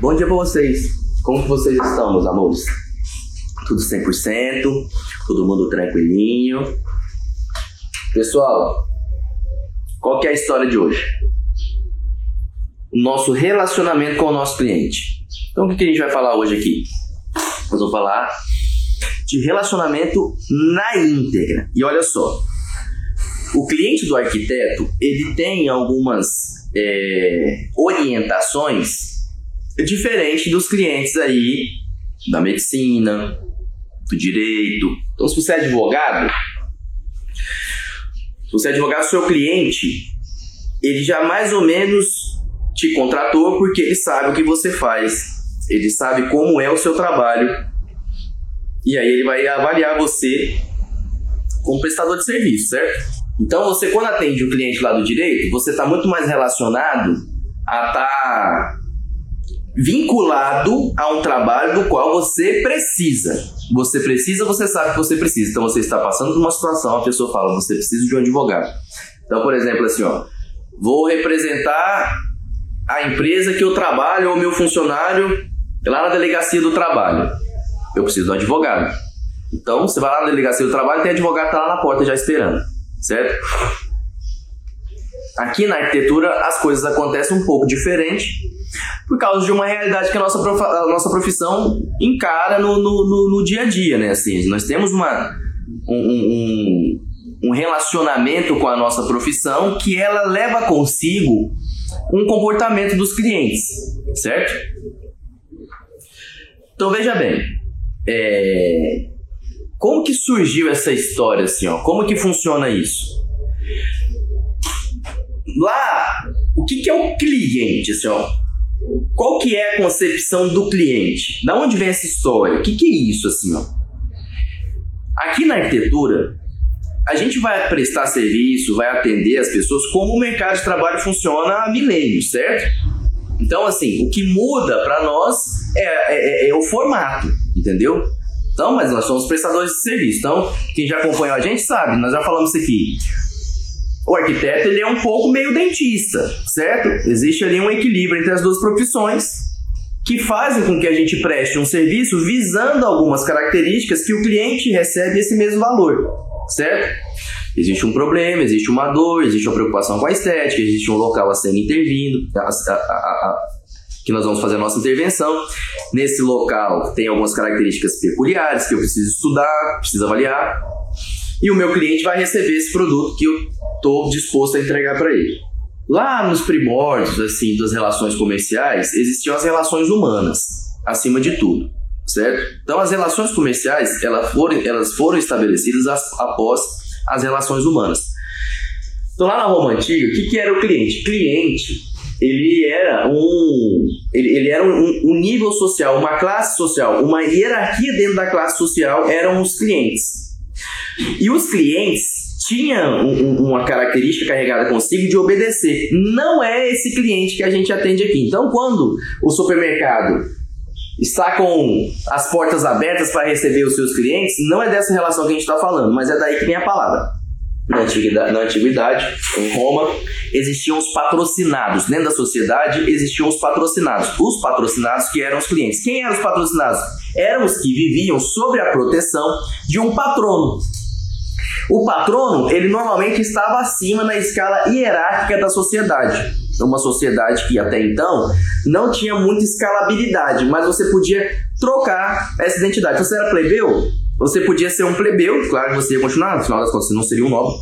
Bom dia pra vocês. Como que vocês estão, meus amores? Tudo 100%? Todo mundo tranquilinho? Pessoal, qual que é a história de hoje? O nosso relacionamento com o nosso cliente. Então, o que a gente vai falar hoje aqui? Nós vamos falar de relacionamento na íntegra. E olha só, o cliente do arquiteto ele tem algumas é, orientações diferentes dos clientes aí da medicina, do direito. Então, se você é advogado, se você é advogado, seu cliente ele já mais ou menos te contratou porque ele sabe o que você faz, ele sabe como é o seu trabalho e aí ele vai avaliar você como prestador de serviço, certo? Então, você, quando atende o cliente lá do direito, você está muito mais relacionado a estar tá vinculado a um trabalho do qual você precisa. Você precisa, você sabe que você precisa. Então, você está passando por uma situação, a pessoa fala, você precisa de um advogado. Então, por exemplo, assim, ó, vou representar a empresa que eu trabalho ou meu funcionário lá na delegacia do trabalho. Eu preciso de um advogado. Então, você vai lá na delegacia do trabalho, tem advogado tá lá na porta já esperando certo? Aqui na arquitetura as coisas acontecem um pouco diferente por causa de uma realidade que a nossa, a nossa profissão encara no, no, no, no, dia a dia, né? Assim, nós temos uma, um, um, um relacionamento com a nossa profissão que ela leva consigo um comportamento dos clientes, certo? Então veja bem, é, como que surgiu essa história assim, ó? Como que funciona isso? Lá, o que, que é o cliente, assim, ó? Qual que é a concepção do cliente? Da onde vem essa história? O que, que é isso, assim, ó? Aqui na arquitetura, a gente vai prestar serviço, vai atender as pessoas como o mercado de trabalho funciona há milênios, certo? Então, assim, o que muda para nós é, é, é, o formato, entendeu? Então, mas nós somos prestadores de serviço. Então, quem já acompanhou a gente sabe, nós já falamos isso aqui. O arquiteto ele é um pouco meio dentista, certo? Existe ali um equilíbrio entre as duas profissões que fazem com que a gente preste um serviço visando algumas características que o cliente recebe esse mesmo valor, certo? Existe um problema, existe uma dor, existe uma preocupação com a estética, existe um local a ser intervindo, a, a, a, que nós vamos fazer a nossa intervenção. Nesse local tem algumas características peculiares que eu preciso estudar, preciso avaliar. E o meu cliente vai receber esse produto que eu estou disposto a entregar para ele. Lá nos primórdios assim das relações comerciais existiam as relações humanas acima de tudo, certo? Então as relações comerciais elas foram, elas foram estabelecidas após as relações humanas. Então lá na Roma antiga, o que, que era o cliente? Cliente ele era um ele, ele era um, um, nível social, uma classe social, uma hierarquia dentro da classe social eram os clientes. E os clientes tinham um, uma característica carregada consigo de obedecer. Não é esse cliente que a gente atende aqui. Então, quando o supermercado está com as portas abertas para receber os seus clientes, não é dessa relação que a gente está falando, mas é daí que vem a palavra na antiguidade, na antiguidade, em Roma, existiam os patrocinados. Dentro da sociedade existiam os patrocinados. Os patrocinados que eram os clientes. Quem eram os patrocinados? Eram os que viviam sob a proteção de um patrono. O patrono, ele normalmente estava acima na escala hierárquica da sociedade. Uma sociedade que até então não tinha muita escalabilidade, mas você podia trocar essa identidade. Você era plebeu, você podia ser um plebeu, claro que você ia continuar, no final das contas você não seria um nobre.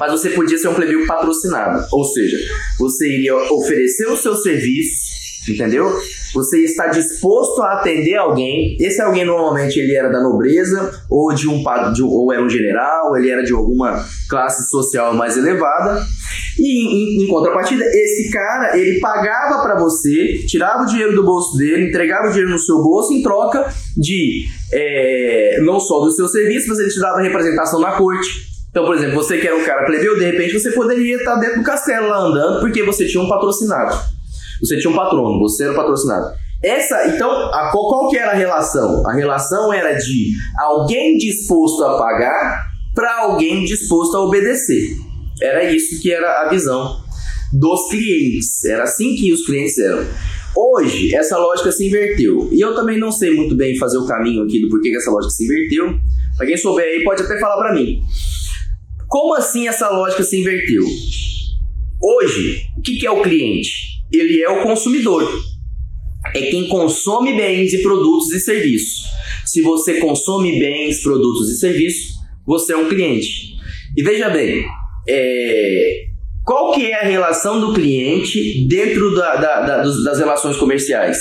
Mas você podia ser um plebeu patrocinado. Ou seja, você iria oferecer os seus serviços entendeu? Você está disposto a atender alguém. Esse alguém normalmente ele era da nobreza ou de um de, ou era um general, ele era de alguma classe social mais elevada. E em, em contrapartida, esse cara ele pagava para você, tirava o dinheiro do bolso dele, entregava o dinheiro no seu bolso em troca de é, não só do seu serviço, mas ele te dava representação na corte. Então, por exemplo, você que era um cara plebeu, de repente você poderia estar dentro do castelo lá andando porque você tinha um patrocinado. Você tinha um patrono, você era o patrocinado. Essa, então, a, qual, que era a relação? A relação era de alguém disposto a pagar para alguém disposto a obedecer. Era isso que era a visão dos clientes. Era assim que os clientes eram. Hoje, essa lógica se inverteu. E eu também não sei muito bem fazer o caminho aqui do porquê que essa lógica se inverteu. Pra quem souber aí, pode até falar para mim. Como assim essa lógica se inverteu? Hoje, o que é o cliente? Ele é o consumidor. É quem consome bens e produtos e serviços. Se você consome bens, produtos e serviços, você é um cliente. E veja bem, é, qual que é a relação do cliente dentro da, da, da, das relações comerciais?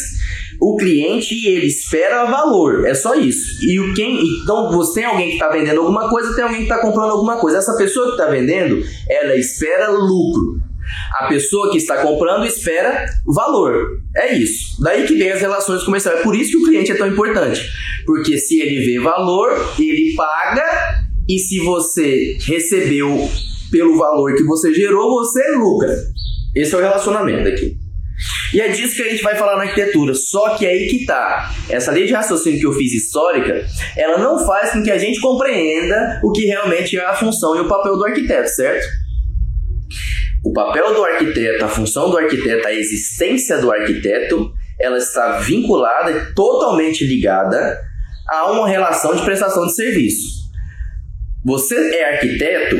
O cliente ele espera valor, é só isso. E o quem, então você tem alguém que está vendendo alguma coisa, tem alguém que está comprando alguma coisa. Essa pessoa que está vendendo, ela espera lucro. A pessoa que está comprando espera valor. É isso. Daí que vem as relações comerciais. É por isso que o cliente é tão importante. Porque se ele vê valor, ele paga e se você recebeu pelo valor que você gerou, você lucra. Esse é o relacionamento aqui. E é disso que a gente vai falar na arquitetura. Só que aí que tá. Essa lei de raciocínio que eu fiz histórica, ela não faz com que a gente compreenda o que realmente é a função e o papel do arquiteto, certo? O papel do arquiteto, a função do arquiteto, a existência do arquiteto, ela está vinculada e totalmente ligada a uma relação de prestação de serviço. Você é arquiteto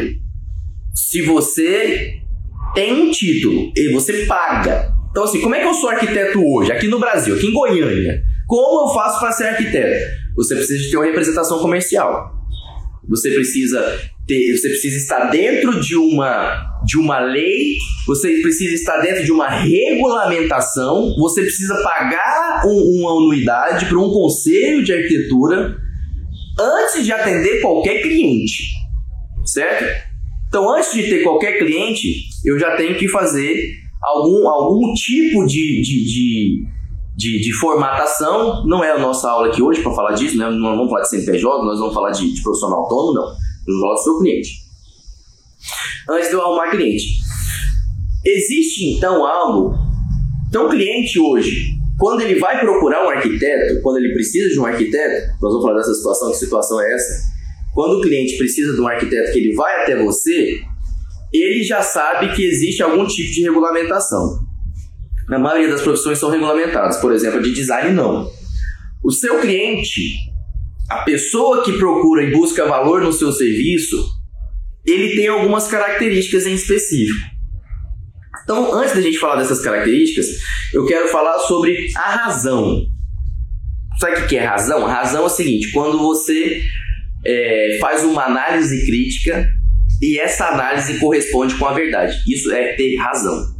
se você tem um título e você paga. Então, assim, como é que eu sou arquiteto hoje, aqui no Brasil, aqui em Goiânia? Como eu faço para ser arquiteto? Você precisa ter uma representação comercial. Você precisa ter, você precisa estar dentro de uma de uma lei, você precisa estar dentro de uma regulamentação, você precisa pagar um, uma anuidade para um conselho de arquitetura antes de atender qualquer cliente, certo? Então, antes de ter qualquer cliente, eu já tenho que fazer algum, algum tipo de, de, de, de, de formatação. Não é a nossa aula aqui hoje para falar disso, né? não vamos falar de CNPJ, nós vamos falar de, de profissional autônomo, não. Do seu cliente. Antes de eu arrumar cliente. Existe então algo. Então, cliente hoje, quando ele vai procurar um arquiteto, quando ele precisa de um arquiteto, nós vamos falar dessa situação, que situação é essa? Quando o cliente precisa de um arquiteto que ele vai até você, ele já sabe que existe algum tipo de regulamentação. Na maioria das profissões são regulamentadas, por exemplo, de design não. O seu cliente, a pessoa que procura e busca valor no seu serviço, ele tem algumas características em específico. Então, antes da gente falar dessas características, eu quero falar sobre a razão. Sabe o que é razão? razão é o seguinte: quando você é, faz uma análise crítica e essa análise corresponde com a verdade. Isso é ter razão.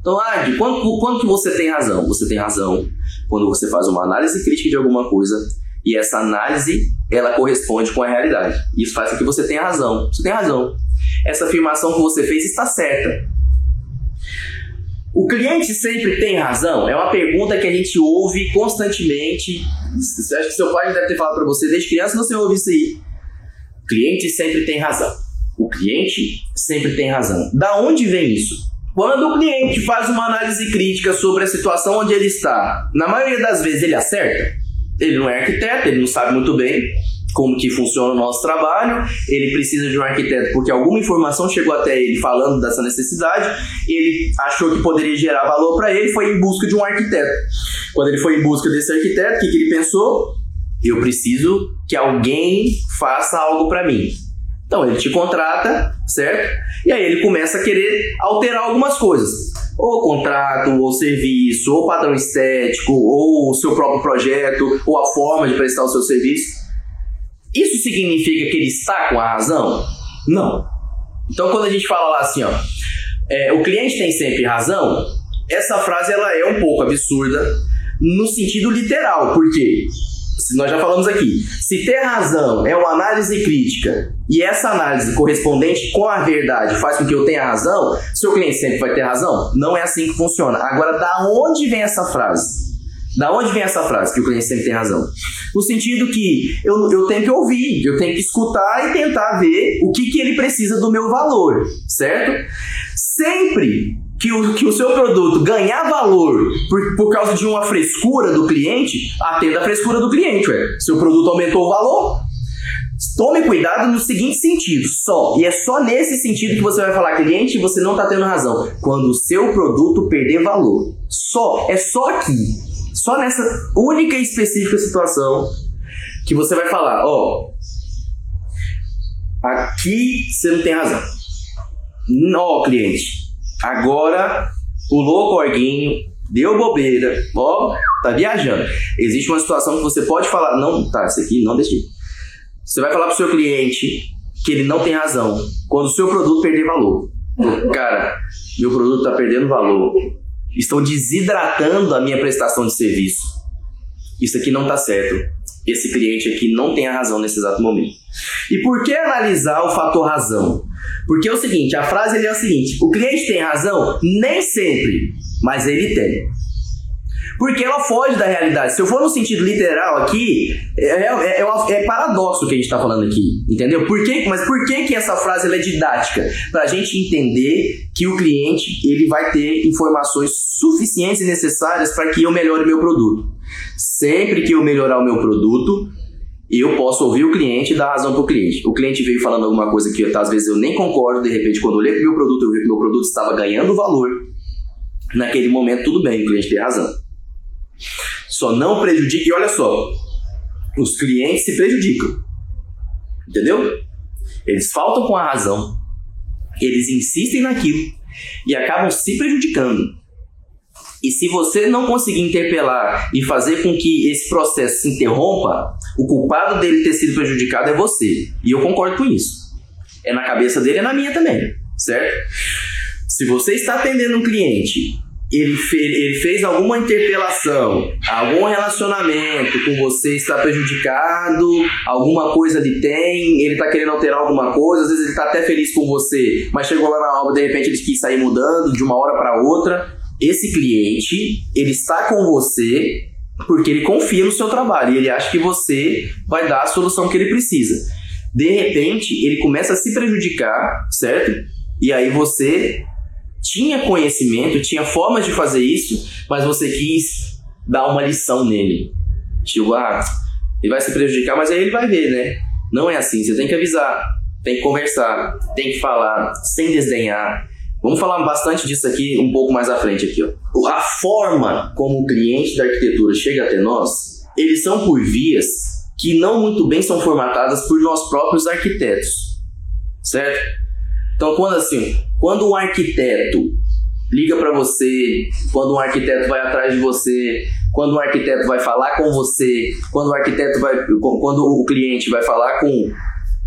Então, ah, quando, quando você tem razão? Você tem razão quando você faz uma análise crítica de alguma coisa e essa análise ela corresponde com a realidade. Isso faz com que você tenha razão. Você tem razão. Essa afirmação que você fez está certa. O cliente sempre tem razão? É uma pergunta que a gente ouve constantemente. Acho que seu pai deve ter falado para você desde criança, você ouve isso aí. O cliente sempre tem razão. O cliente sempre tem razão. Da onde vem isso? Quando o cliente faz uma análise crítica sobre a situação onde ele está, na maioria das vezes ele acerta. Ele não é arquiteto, ele não sabe muito bem como que funciona o nosso trabalho, ele precisa de um arquiteto porque alguma informação chegou até ele falando dessa necessidade, ele achou que poderia gerar valor para ele, foi em busca de um arquiteto. Quando ele foi em busca desse arquiteto, o que, que ele pensou? Eu preciso que alguém faça algo para mim. Então ele te contrata, certo? E aí ele começa a querer alterar algumas coisas. Ou contrato, ou serviço, ou padrão estético, ou o seu próprio projeto, ou a forma de prestar o seu serviço. Isso significa que ele está com a razão? Não. Então, quando a gente fala lá assim, ó, é, o cliente tem sempre razão, essa frase ela é um pouco absurda no sentido literal, porque nós já falamos aqui, se ter razão é uma análise crítica e essa análise correspondente com a verdade faz com que eu tenha razão, seu cliente sempre vai ter razão? Não é assim que funciona. Agora, da onde vem essa frase? Da onde vem essa frase que o cliente sempre tem razão? No sentido que eu, eu tenho que ouvir, eu tenho que escutar e tentar ver o que, que ele precisa do meu valor, certo? Sempre que o, que o seu produto ganhar valor por, por causa de uma frescura do cliente, atenda a frescura do cliente, ué. Seu produto aumentou o valor, Tome cuidado no seguinte sentido, só. E é só nesse sentido que você vai falar, cliente, você não está tendo razão. Quando o seu produto perder valor. Só. É só aqui. Só nessa única e específica situação que você vai falar, ó. Aqui você não tem razão. Não, cliente. Agora o corguinho, deu bobeira, ó, tá viajando. Existe uma situação que você pode falar, não, tá, isso aqui não deixei. Você vai falar pro seu cliente que ele não tem razão quando o seu produto perder valor. Cara, meu produto está perdendo valor. Estão desidratando a minha prestação de serviço. Isso aqui não está certo. Esse cliente aqui não tem a razão nesse exato momento. E por que analisar o fator razão? Porque é o seguinte, a frase é o seguinte: o cliente tem razão? Nem sempre, mas ele tem. Porque ela foge da realidade. Se eu for no sentido literal aqui, é, é, é, é paradoxo o que a gente está falando aqui. Entendeu? Por que, mas por que, que essa frase é didática? Para a gente entender que o cliente ele vai ter informações suficientes e necessárias para que eu melhore meu produto. Sempre que eu melhorar o meu produto, eu posso ouvir o cliente e dar razão para o cliente. O cliente veio falando alguma coisa que às vezes eu nem concordo, de repente, quando eu olhei para o meu produto, eu vi que meu produto estava ganhando valor. Naquele momento, tudo bem, o cliente tem razão. Só não prejudique, e olha só, os clientes se prejudicam. Entendeu? Eles faltam com a razão, eles insistem naquilo e acabam se prejudicando. E se você não conseguir interpelar e fazer com que esse processo se interrompa, o culpado dele ter sido prejudicado é você. E eu concordo com isso. É na cabeça dele e é na minha também, certo? Se você está atendendo um cliente ele, fe ele fez alguma interpelação, algum relacionamento com você está prejudicado, alguma coisa ele tem, ele está querendo alterar alguma coisa, às vezes ele está até feliz com você, mas chegou lá na obra, de repente ele quis sair mudando de uma hora para outra. Esse cliente, ele está com você porque ele confia no seu trabalho e ele acha que você vai dar a solução que ele precisa. De repente, ele começa a se prejudicar, certo? E aí você tinha conhecimento, tinha formas de fazer isso, mas você quis dar uma lição nele. Tipo, ah, ele vai se prejudicar, mas aí ele vai ver, né? Não é assim, você tem que avisar, tem que conversar, tem que falar, sem desdenhar. Vamos falar bastante disso aqui um pouco mais à frente aqui, ó. A forma como o cliente da arquitetura chega até nós, eles são por vias que não muito bem são formatadas por nós próprios arquitetos. Certo? Então, quando assim, quando um arquiteto liga para você, quando um arquiteto vai atrás de você, quando um arquiteto vai falar com você, quando o arquiteto vai, quando o cliente vai falar com,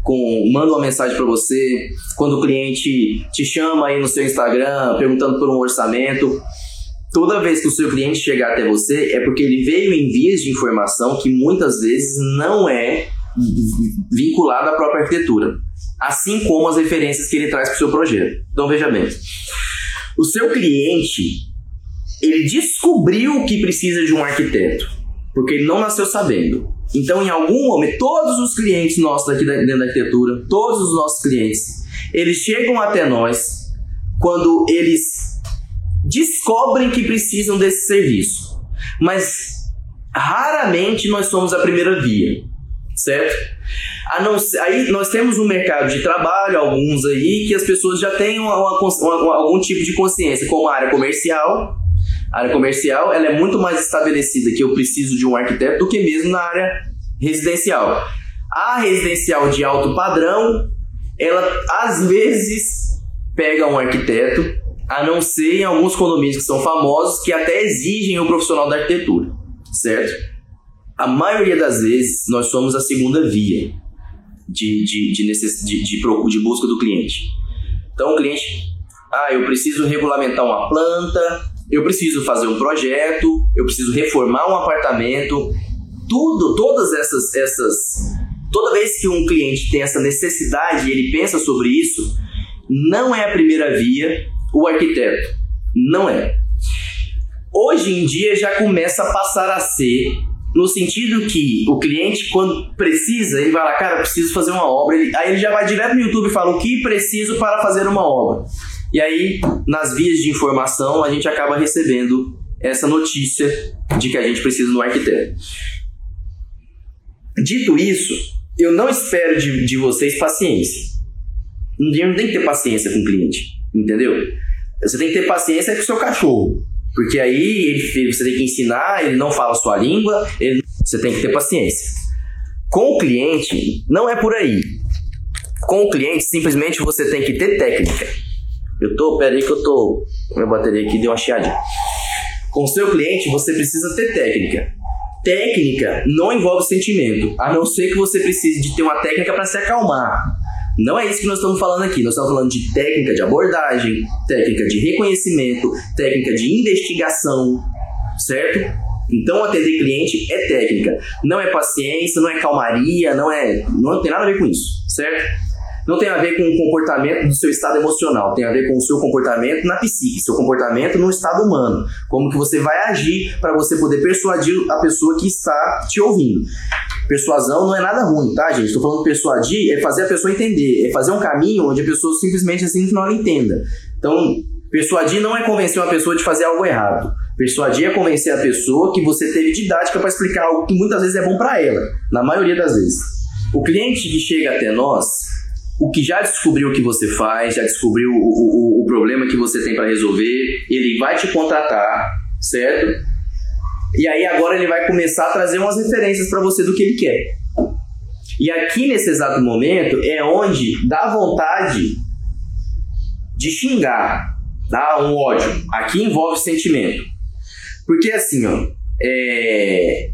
com manda uma mensagem para você, quando o cliente te chama aí no seu Instagram perguntando por um orçamento, toda vez que o seu cliente chegar até você é porque ele veio em vias de informação que muitas vezes não é vinculada à própria arquitetura assim como as referências que ele traz para o seu projeto. Então veja bem, o seu cliente ele descobriu que precisa de um arquiteto, porque ele não nasceu sabendo. Então, em algum momento, todos os clientes nossos aqui dentro da arquitetura, todos os nossos clientes, eles chegam até nós quando eles descobrem que precisam desse serviço. Mas raramente nós somos a primeira via, certo? Não, aí nós temos um mercado de trabalho, alguns aí, que as pessoas já têm uma, uma, uma, algum tipo de consciência, como a área comercial. Área comercial ela é muito mais estabelecida que eu preciso de um arquiteto do que mesmo na área residencial. A residencial de alto padrão, ela às vezes pega um arquiteto, a não ser em alguns condomínios que são famosos, que até exigem o profissional da arquitetura, certo? A maioria das vezes nós somos a segunda via de, de, de, necess, de, de, de busca do cliente. Então, o cliente, ah, eu preciso regulamentar uma planta, eu preciso fazer um projeto, eu preciso reformar um apartamento, tudo, todas essas, essas, toda vez que um cliente tem essa necessidade e ele pensa sobre isso, não é a primeira via o arquiteto, não é. Hoje em dia já começa a passar a ser no sentido que o cliente, quando precisa, ele vai lá, cara, preciso fazer uma obra. Ele, aí ele já vai direto no YouTube e fala o que preciso para fazer uma obra. E aí, nas vias de informação, a gente acaba recebendo essa notícia de que a gente precisa do arquiteto. Dito isso, eu não espero de, de vocês paciência. Um não tem que ter paciência com o cliente, entendeu? Você tem que ter paciência com o seu cachorro. Porque aí ele, você tem que ensinar, ele não fala a sua língua, ele, você tem que ter paciência. Com o cliente, não é por aí. Com o cliente, simplesmente você tem que ter técnica. Eu tô, peraí que eu tô. Minha bateria aqui deu uma chiadinha. Com seu cliente, você precisa ter técnica. Técnica não envolve sentimento, a não ser que você precise de ter uma técnica para se acalmar. Não é isso que nós estamos falando aqui. Nós estamos falando de técnica de abordagem, técnica de reconhecimento, técnica de investigação, certo? Então, atender cliente é técnica, não é paciência, não é calmaria, não é, não tem nada a ver com isso, certo? Não tem a ver com o comportamento do seu estado emocional, tem a ver com o seu comportamento na psique, seu comportamento no estado humano. Como que você vai agir para você poder persuadir a pessoa que está te ouvindo. Persuasão não é nada ruim, tá, gente? Estou falando persuadir é fazer a pessoa entender, é fazer um caminho onde a pessoa simplesmente assim ela entenda. Então, persuadir não é convencer uma pessoa de fazer algo errado. Persuadir é convencer a pessoa que você teve didática para explicar algo que muitas vezes é bom para ela, na maioria das vezes. O cliente que chega até nós, o que já descobriu o que você faz, já descobriu o, o, o problema que você tem para resolver, ele vai te contratar, certo? E aí agora ele vai começar a trazer umas referências para você do que ele quer. E aqui nesse exato momento é onde dá vontade de xingar, dá um ódio. Aqui envolve sentimento. Porque assim, ó, é,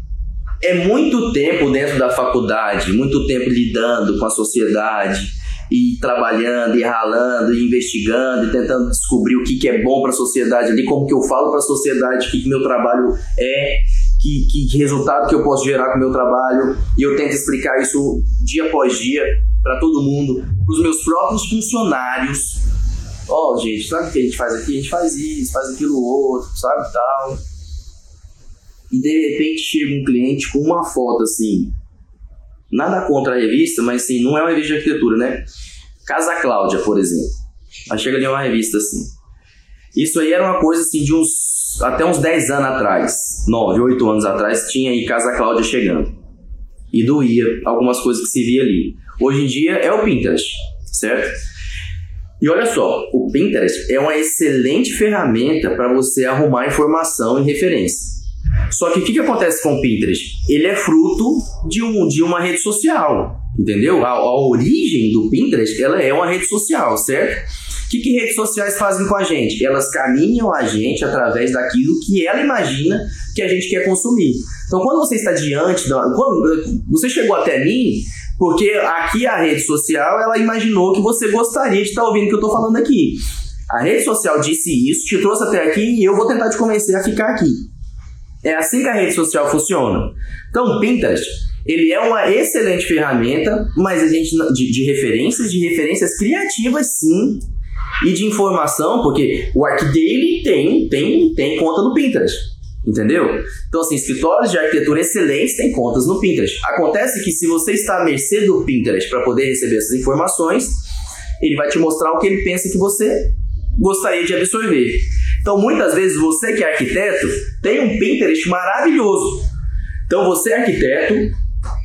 é muito tempo dentro da faculdade, muito tempo lidando com a sociedade, e trabalhando, e ralando, e investigando, e tentando descobrir o que, que é bom para a sociedade ali, como que eu falo para a sociedade o que, que meu trabalho é, que, que resultado que eu posso gerar com o meu trabalho, e eu tento explicar isso dia após dia para todo mundo, para os meus próprios funcionários. Ó, oh, gente, sabe o que a gente faz aqui? A gente faz isso, faz aquilo outro, sabe tal. E de repente chega um cliente com uma foto assim, Nada contra a revista, mas sim, não é uma revista de arquitetura, né? Casa Cláudia, por exemplo. Aí chega ali uma revista assim. Isso aí era uma coisa assim de uns. Até uns 10 anos atrás, 9, 8 anos atrás, tinha aí Casa Cláudia chegando. E doía algumas coisas que se via ali. Hoje em dia é o Pinterest, certo? E olha só, o Pinterest é uma excelente ferramenta para você arrumar informação e referência. Só que o que, que acontece com o Pinterest? Ele é fruto de, um, de uma rede social, entendeu? A, a origem do Pinterest ela é uma rede social, certo? O que, que redes sociais fazem com a gente? Elas caminham a gente através daquilo que ela imagina que a gente quer consumir. Então, quando você está diante, da, quando você chegou até mim, porque aqui a rede social ela imaginou que você gostaria de estar ouvindo o que eu estou falando aqui. A rede social disse isso, te trouxe até aqui e eu vou tentar te convencer a ficar aqui. É assim que a rede social funciona. Então, Pinterest, ele é uma excelente ferramenta, mas a gente de, de referências, de referências criativas, sim, e de informação, porque o ArcDaily tem, tem, tem conta no Pinterest. Entendeu? Então, assim, escritórios de arquitetura excelentes têm contas no Pinterest. Acontece que se você está à mercê do Pinterest para poder receber essas informações, ele vai te mostrar o que ele pensa que você gostaria de absorver. Então, muitas vezes, você que é arquiteto tem um Pinterest maravilhoso. Então, você é arquiteto,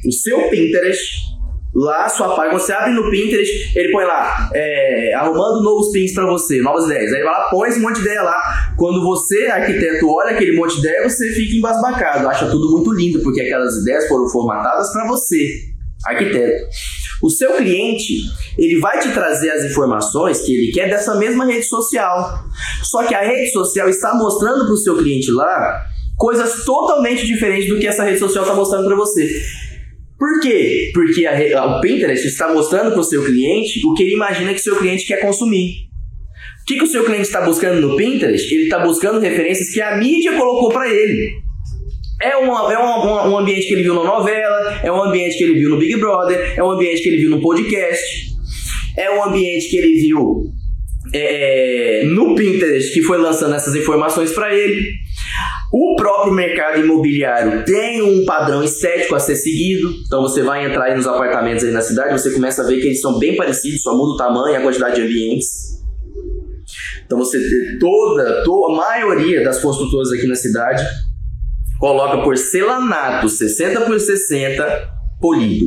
o seu Pinterest, lá, sua página, você abre no Pinterest, ele põe lá, é, arrumando novos pins para você, novas ideias. Aí vai lá, põe esse monte de ideia lá. Quando você, arquiteto, olha aquele monte de ideia, você fica embasbacado, acha tudo muito lindo, porque aquelas ideias foram formatadas para você, arquiteto. O seu cliente, ele vai te trazer as informações que ele quer dessa mesma rede social. Só que a rede social está mostrando para o seu cliente lá coisas totalmente diferentes do que essa rede social está mostrando para você. Por quê? Porque a, o Pinterest está mostrando para o seu cliente o que ele imagina que o seu cliente quer consumir. O que, que o seu cliente está buscando no Pinterest? Ele está buscando referências que a mídia colocou para ele. É, uma, é uma, um ambiente que ele viu na novela, é um ambiente que ele viu no Big Brother, é um ambiente que ele viu no podcast, é um ambiente que ele viu é, no Pinterest que foi lançando essas informações para ele. Próprio mercado imobiliário tem um padrão estético a ser seguido. Então você vai entrar aí nos apartamentos aí na cidade, você começa a ver que eles são bem parecidos, só muda o tamanho e a quantidade de ambientes. Então você toda, toda a maioria das construtoras aqui na cidade coloca porcelanato 60 por 60 polido.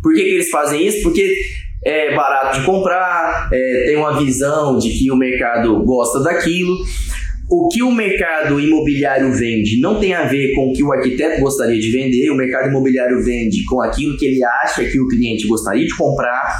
Por que, que eles fazem isso? Porque é barato de comprar, é, tem uma visão de que o mercado gosta daquilo. O que o mercado imobiliário vende não tem a ver com o que o arquiteto gostaria de vender, o mercado imobiliário vende com aquilo que ele acha que o cliente gostaria de comprar,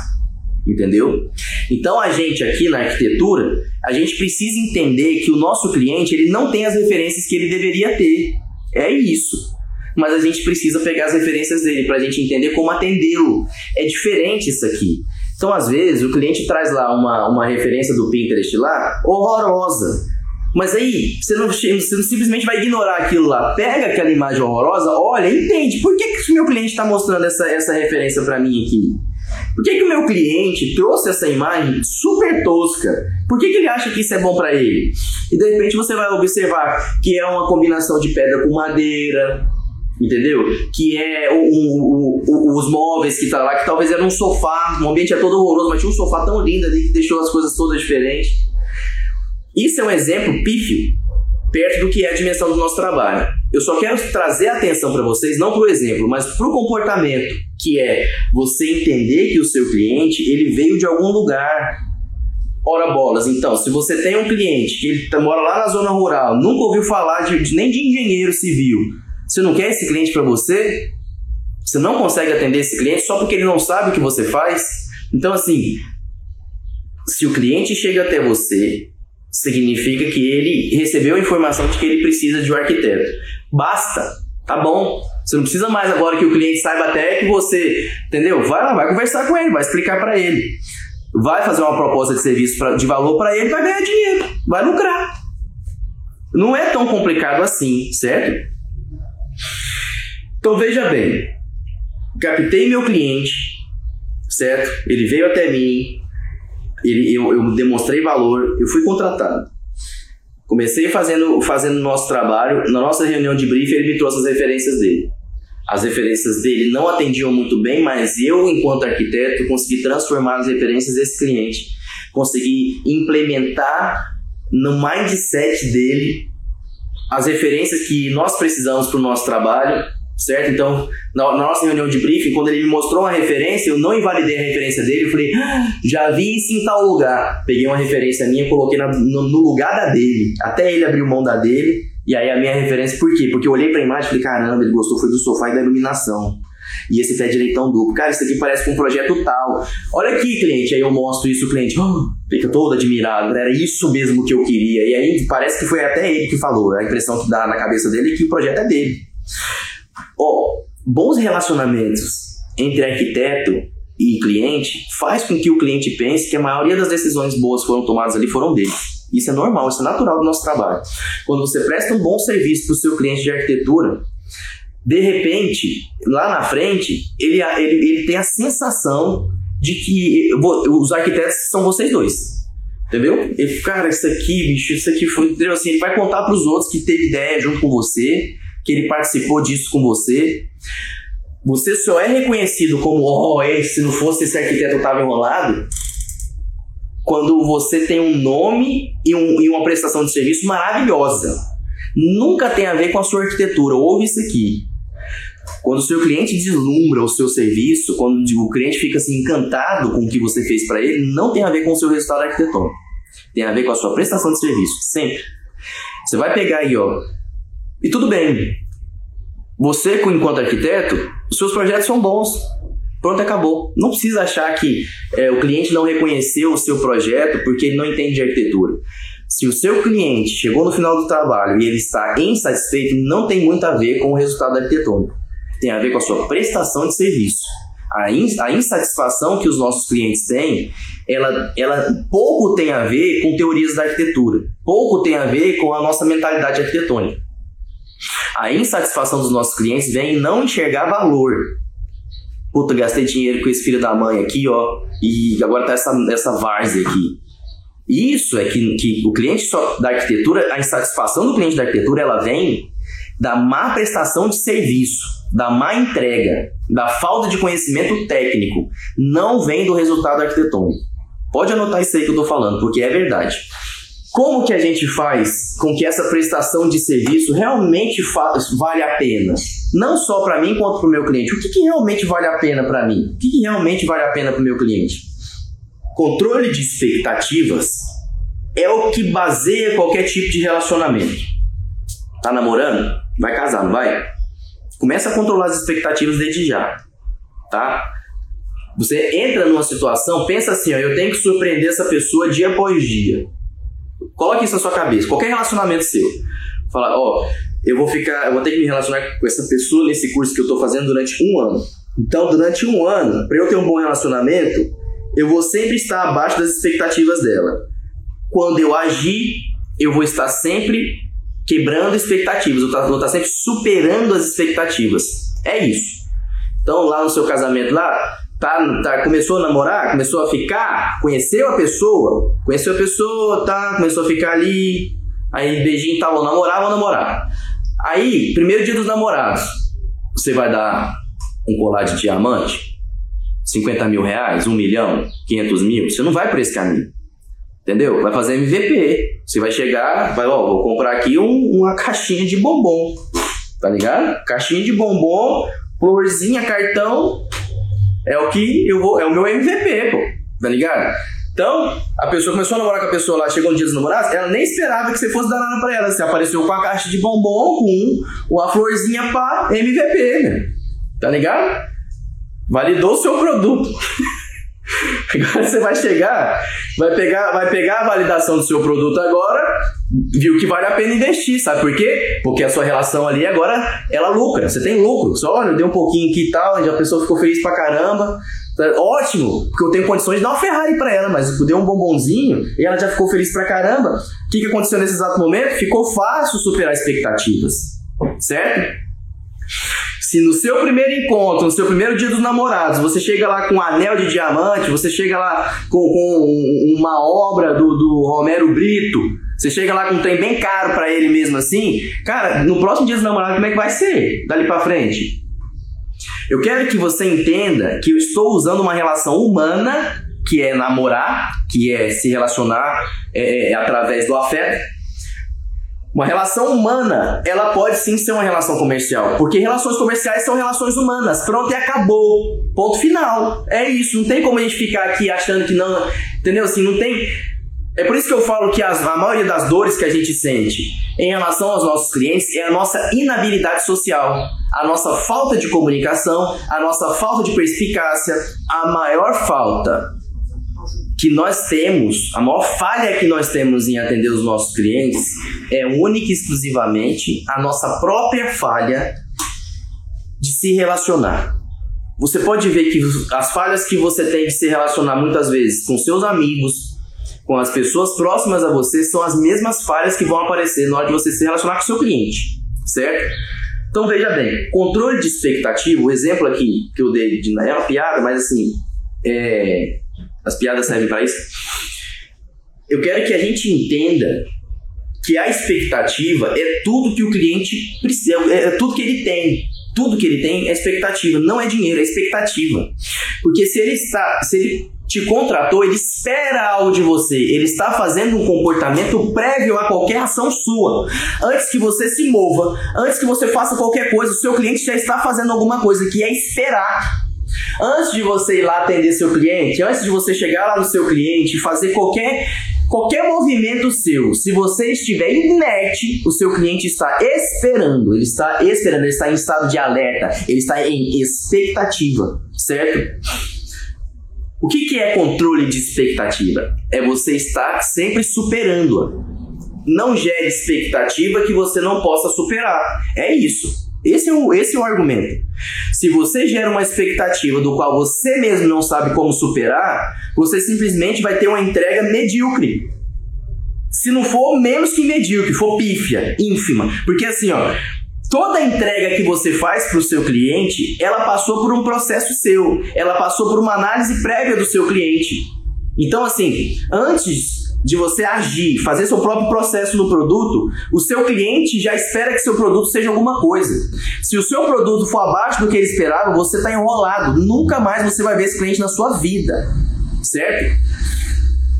entendeu? Então a gente aqui na arquitetura, a gente precisa entender que o nosso cliente ele não tem as referências que ele deveria ter. É isso mas a gente precisa pegar as referências dele para a gente entender como atendê-lo. É diferente isso aqui. Então, às vezes, o cliente traz lá uma, uma referência do Pinterest lá, horrorosa. Mas aí, você não, você não simplesmente vai ignorar aquilo lá. Pega aquela imagem horrorosa, olha, entende. Por que, que o meu cliente está mostrando essa, essa referência para mim aqui? Por que, que o meu cliente trouxe essa imagem super tosca? Por que, que ele acha que isso é bom para ele? E de repente você vai observar que é uma combinação de pedra com madeira, entendeu? Que é o, o, o, os móveis que tá lá, que talvez era um sofá, o ambiente é todo horroroso, mas tinha um sofá tão lindo ali que deixou as coisas todas diferentes. Isso é um exemplo pífio, perto do que é a dimensão do nosso trabalho. Eu só quero trazer atenção para vocês, não para exemplo, mas para o comportamento, que é você entender que o seu cliente ele veio de algum lugar. Ora bolas, então, se você tem um cliente que ele mora lá na zona rural, nunca ouviu falar de, nem de engenheiro civil, você não quer esse cliente para você? Você não consegue atender esse cliente só porque ele não sabe o que você faz? Então, assim, se o cliente chega até você, significa que ele recebeu a informação de que ele precisa de um arquiteto. Basta, tá bom. Você não precisa mais agora que o cliente saiba até que você, entendeu? Vai lá, vai conversar com ele, vai explicar para ele. Vai fazer uma proposta de serviço pra, de valor para ele, vai ganhar dinheiro, vai lucrar. Não é tão complicado assim, certo? Então veja bem, captei meu cliente, certo? Ele veio até mim, ele, eu, eu demonstrei valor, eu fui contratado. Comecei fazendo fazendo nosso trabalho, na nossa reunião de briefing ele me trouxe as referências dele. As referências dele não atendiam muito bem, mas eu, enquanto arquiteto, consegui transformar as referências desse cliente, consegui implementar no mindset dele as referências que nós precisamos para o nosso trabalho, certo? Então, na, nossa reunião de briefing, quando ele me mostrou uma referência, eu não invalidei a referência dele, eu falei, ah, já vi isso em tal lugar. Peguei uma referência minha, coloquei na, no, no, lugar da dele, até ele abriu mão da dele, e aí a minha referência, por quê? Porque eu olhei para a imagem e falei, caramba, ele gostou foi do sofá e da iluminação. E esse pé direitão duplo. Cara, isso aqui parece com um projeto tal. Olha aqui, cliente. Aí eu mostro isso, o cliente oh, fica todo admirado. Era isso mesmo que eu queria. E aí parece que foi até ele que falou. A impressão que dá na cabeça dele é que o projeto é dele. Ó, bons relacionamentos entre arquiteto e cliente faz com que o cliente pense que a maioria das decisões boas foram tomadas ali foram dele. Isso é normal, isso é natural do nosso trabalho. Quando você presta um bom serviço para o seu cliente de arquitetura, de repente, lá na frente, ele, ele, ele tem a sensação de que os arquitetos são vocês dois. Entendeu? Ele, cara, isso aqui, bicho, isso aqui foi. Entendeu? Assim, ele vai contar para os outros que teve ideia junto com você, que ele participou disso com você. Você só é reconhecido como, oh, se não fosse esse arquiteto eu tava enrolado, quando você tem um nome e, um, e uma prestação de serviço maravilhosa. Nunca tem a ver com a sua arquitetura. Ouve isso aqui. Quando o seu cliente deslumbra o seu serviço, quando o cliente fica assim encantado com o que você fez para ele, não tem a ver com o seu resultado arquitetônico. Tem a ver com a sua prestação de serviço, sempre. Você vai pegar aí, ó. E tudo bem. Você, enquanto arquiteto, os seus projetos são bons. Pronto, acabou. Não precisa achar que é, o cliente não reconheceu o seu projeto porque ele não entende de arquitetura. Se o seu cliente chegou no final do trabalho e ele está insatisfeito, não tem muito a ver com o resultado arquitetônico. Tem a ver com a sua prestação de serviço. A, in, a insatisfação que os nossos clientes têm, ela, ela pouco tem a ver com teorias da arquitetura, pouco tem a ver com a nossa mentalidade arquitetônica. A insatisfação dos nossos clientes vem em não enxergar valor. Puta, gastei dinheiro com esse filho da mãe aqui, ó, e agora tá essa, essa várzea aqui. Isso é que, que o cliente só, da arquitetura, a insatisfação do cliente da arquitetura, ela vem da má prestação de serviço, da má entrega, da falta de conhecimento técnico. Não vem do resultado arquitetônico. Pode anotar isso aí que eu estou falando, porque é verdade. Como que a gente faz com que essa prestação de serviço realmente vale a pena? não só para mim quanto para o meu cliente. O que, que realmente vale a pena para mim? O que, que realmente vale a pena para o meu cliente? Controle de expectativas é o que baseia qualquer tipo de relacionamento. Tá namorando? Vai casar, não vai? Começa a controlar as expectativas desde já, tá? Você entra numa situação, pensa assim, ó, eu tenho que surpreender essa pessoa dia após dia. Coloque isso na sua cabeça, qualquer relacionamento seu. Fala, ó, eu vou ficar, eu vou ter que me relacionar com essa pessoa nesse curso que eu estou fazendo durante um ano. Então, durante um ano, para eu ter um bom relacionamento, eu vou sempre estar abaixo das expectativas dela. Quando eu agir, eu vou estar sempre quebrando expectativas, eu vou estar sempre superando as expectativas. É isso. Então, lá no seu casamento, lá, tá, tá, começou a namorar, começou a ficar, conheceu a pessoa, conheceu a pessoa, tá, começou a ficar ali, aí beijinho, tá, vou namorar, vou namorar. Aí, primeiro dia dos namorados, você vai dar um colar de diamante, 50 mil reais, 1 milhão, 500 mil, você não vai por esse caminho. Entendeu? Vai fazer MVP. Você vai chegar, vai, ó, vou comprar aqui um, uma caixinha de bombom. Tá ligado? Caixinha de bombom, florzinha, cartão, é o que eu vou, é o meu MVP, pô. Tá ligado? Então, a pessoa começou a namorar com a pessoa lá, chegou no dia dos namorados, ela nem esperava que você fosse dar nada pra ela. Você apareceu com a caixa de bombom, com uma florzinha pra MVP, né? Tá ligado? Validou o seu produto. Agora você vai chegar, vai pegar, vai pegar a validação do seu produto agora, viu que vale a pena investir, sabe por quê? Porque a sua relação ali agora ela lucra, você tem lucro. Só olha, eu dei um pouquinho aqui e tal, a pessoa ficou feliz pra caramba. Ótimo, porque eu tenho condições de dar uma Ferrari pra ela, mas eu dei um bombonzinho e ela já ficou feliz pra caramba. O que, que aconteceu nesse exato momento? Ficou fácil superar expectativas, certo? Se no seu primeiro encontro, no seu primeiro dia dos namorados, você chega lá com um anel de diamante, você chega lá com, com uma obra do, do Romero Brito, você chega lá com um trem bem caro para ele mesmo assim, cara, no próximo dia dos namorados, como é que vai ser dali para frente? Eu quero que você entenda que eu estou usando uma relação humana, que é namorar, que é se relacionar é, é, através do afeto, uma relação humana, ela pode sim ser uma relação comercial, porque relações comerciais são relações humanas. Pronto, e acabou. Ponto final. É isso. Não tem como a gente ficar aqui achando que não. Entendeu? Assim, não tem. É por isso que eu falo que as, a maioria das dores que a gente sente em relação aos nossos clientes é a nossa inabilidade social, a nossa falta de comunicação, a nossa falta de perspicácia, a maior falta que nós temos, a maior falha que nós temos em atender os nossos clientes é única e exclusivamente a nossa própria falha de se relacionar. Você pode ver que as falhas que você tem de se relacionar muitas vezes com seus amigos, com as pessoas próximas a você, são as mesmas falhas que vão aparecer na hora de você se relacionar com seu cliente, certo? Então veja bem, controle de expectativa, o exemplo aqui que eu dei de, é uma piada, mas assim, é, as piadas servem para isso. Eu quero que a gente entenda que a expectativa é tudo que o cliente precisa, é, é tudo que ele tem. Tudo que ele tem é expectativa, não é dinheiro, é expectativa. Porque se ele está, se ele te contratou, ele espera algo de você. Ele está fazendo um comportamento prévio a qualquer ação sua. Antes que você se mova, antes que você faça qualquer coisa, o seu cliente já está fazendo alguma coisa, que é esperar. Antes de você ir lá atender seu cliente, antes de você chegar lá no seu cliente e fazer qualquer qualquer movimento seu, se você estiver inerte, o seu cliente está esperando, ele está esperando, ele está em estado de alerta, ele está em expectativa, certo? O que, que é controle de expectativa? É você estar sempre superando-a. Não gere expectativa que você não possa superar. É isso. Esse é, o, esse é o argumento. Se você gera uma expectativa do qual você mesmo não sabe como superar, você simplesmente vai ter uma entrega medíocre. Se não for menos que medíocre, for pífia, ínfima. Porque assim, ó, toda entrega que você faz para o seu cliente, ela passou por um processo seu, ela passou por uma análise prévia do seu cliente. Então, assim, antes de você agir, fazer seu próprio processo no produto, o seu cliente já espera que seu produto seja alguma coisa. Se o seu produto for abaixo do que ele esperava, você está enrolado. Nunca mais você vai ver esse cliente na sua vida, certo?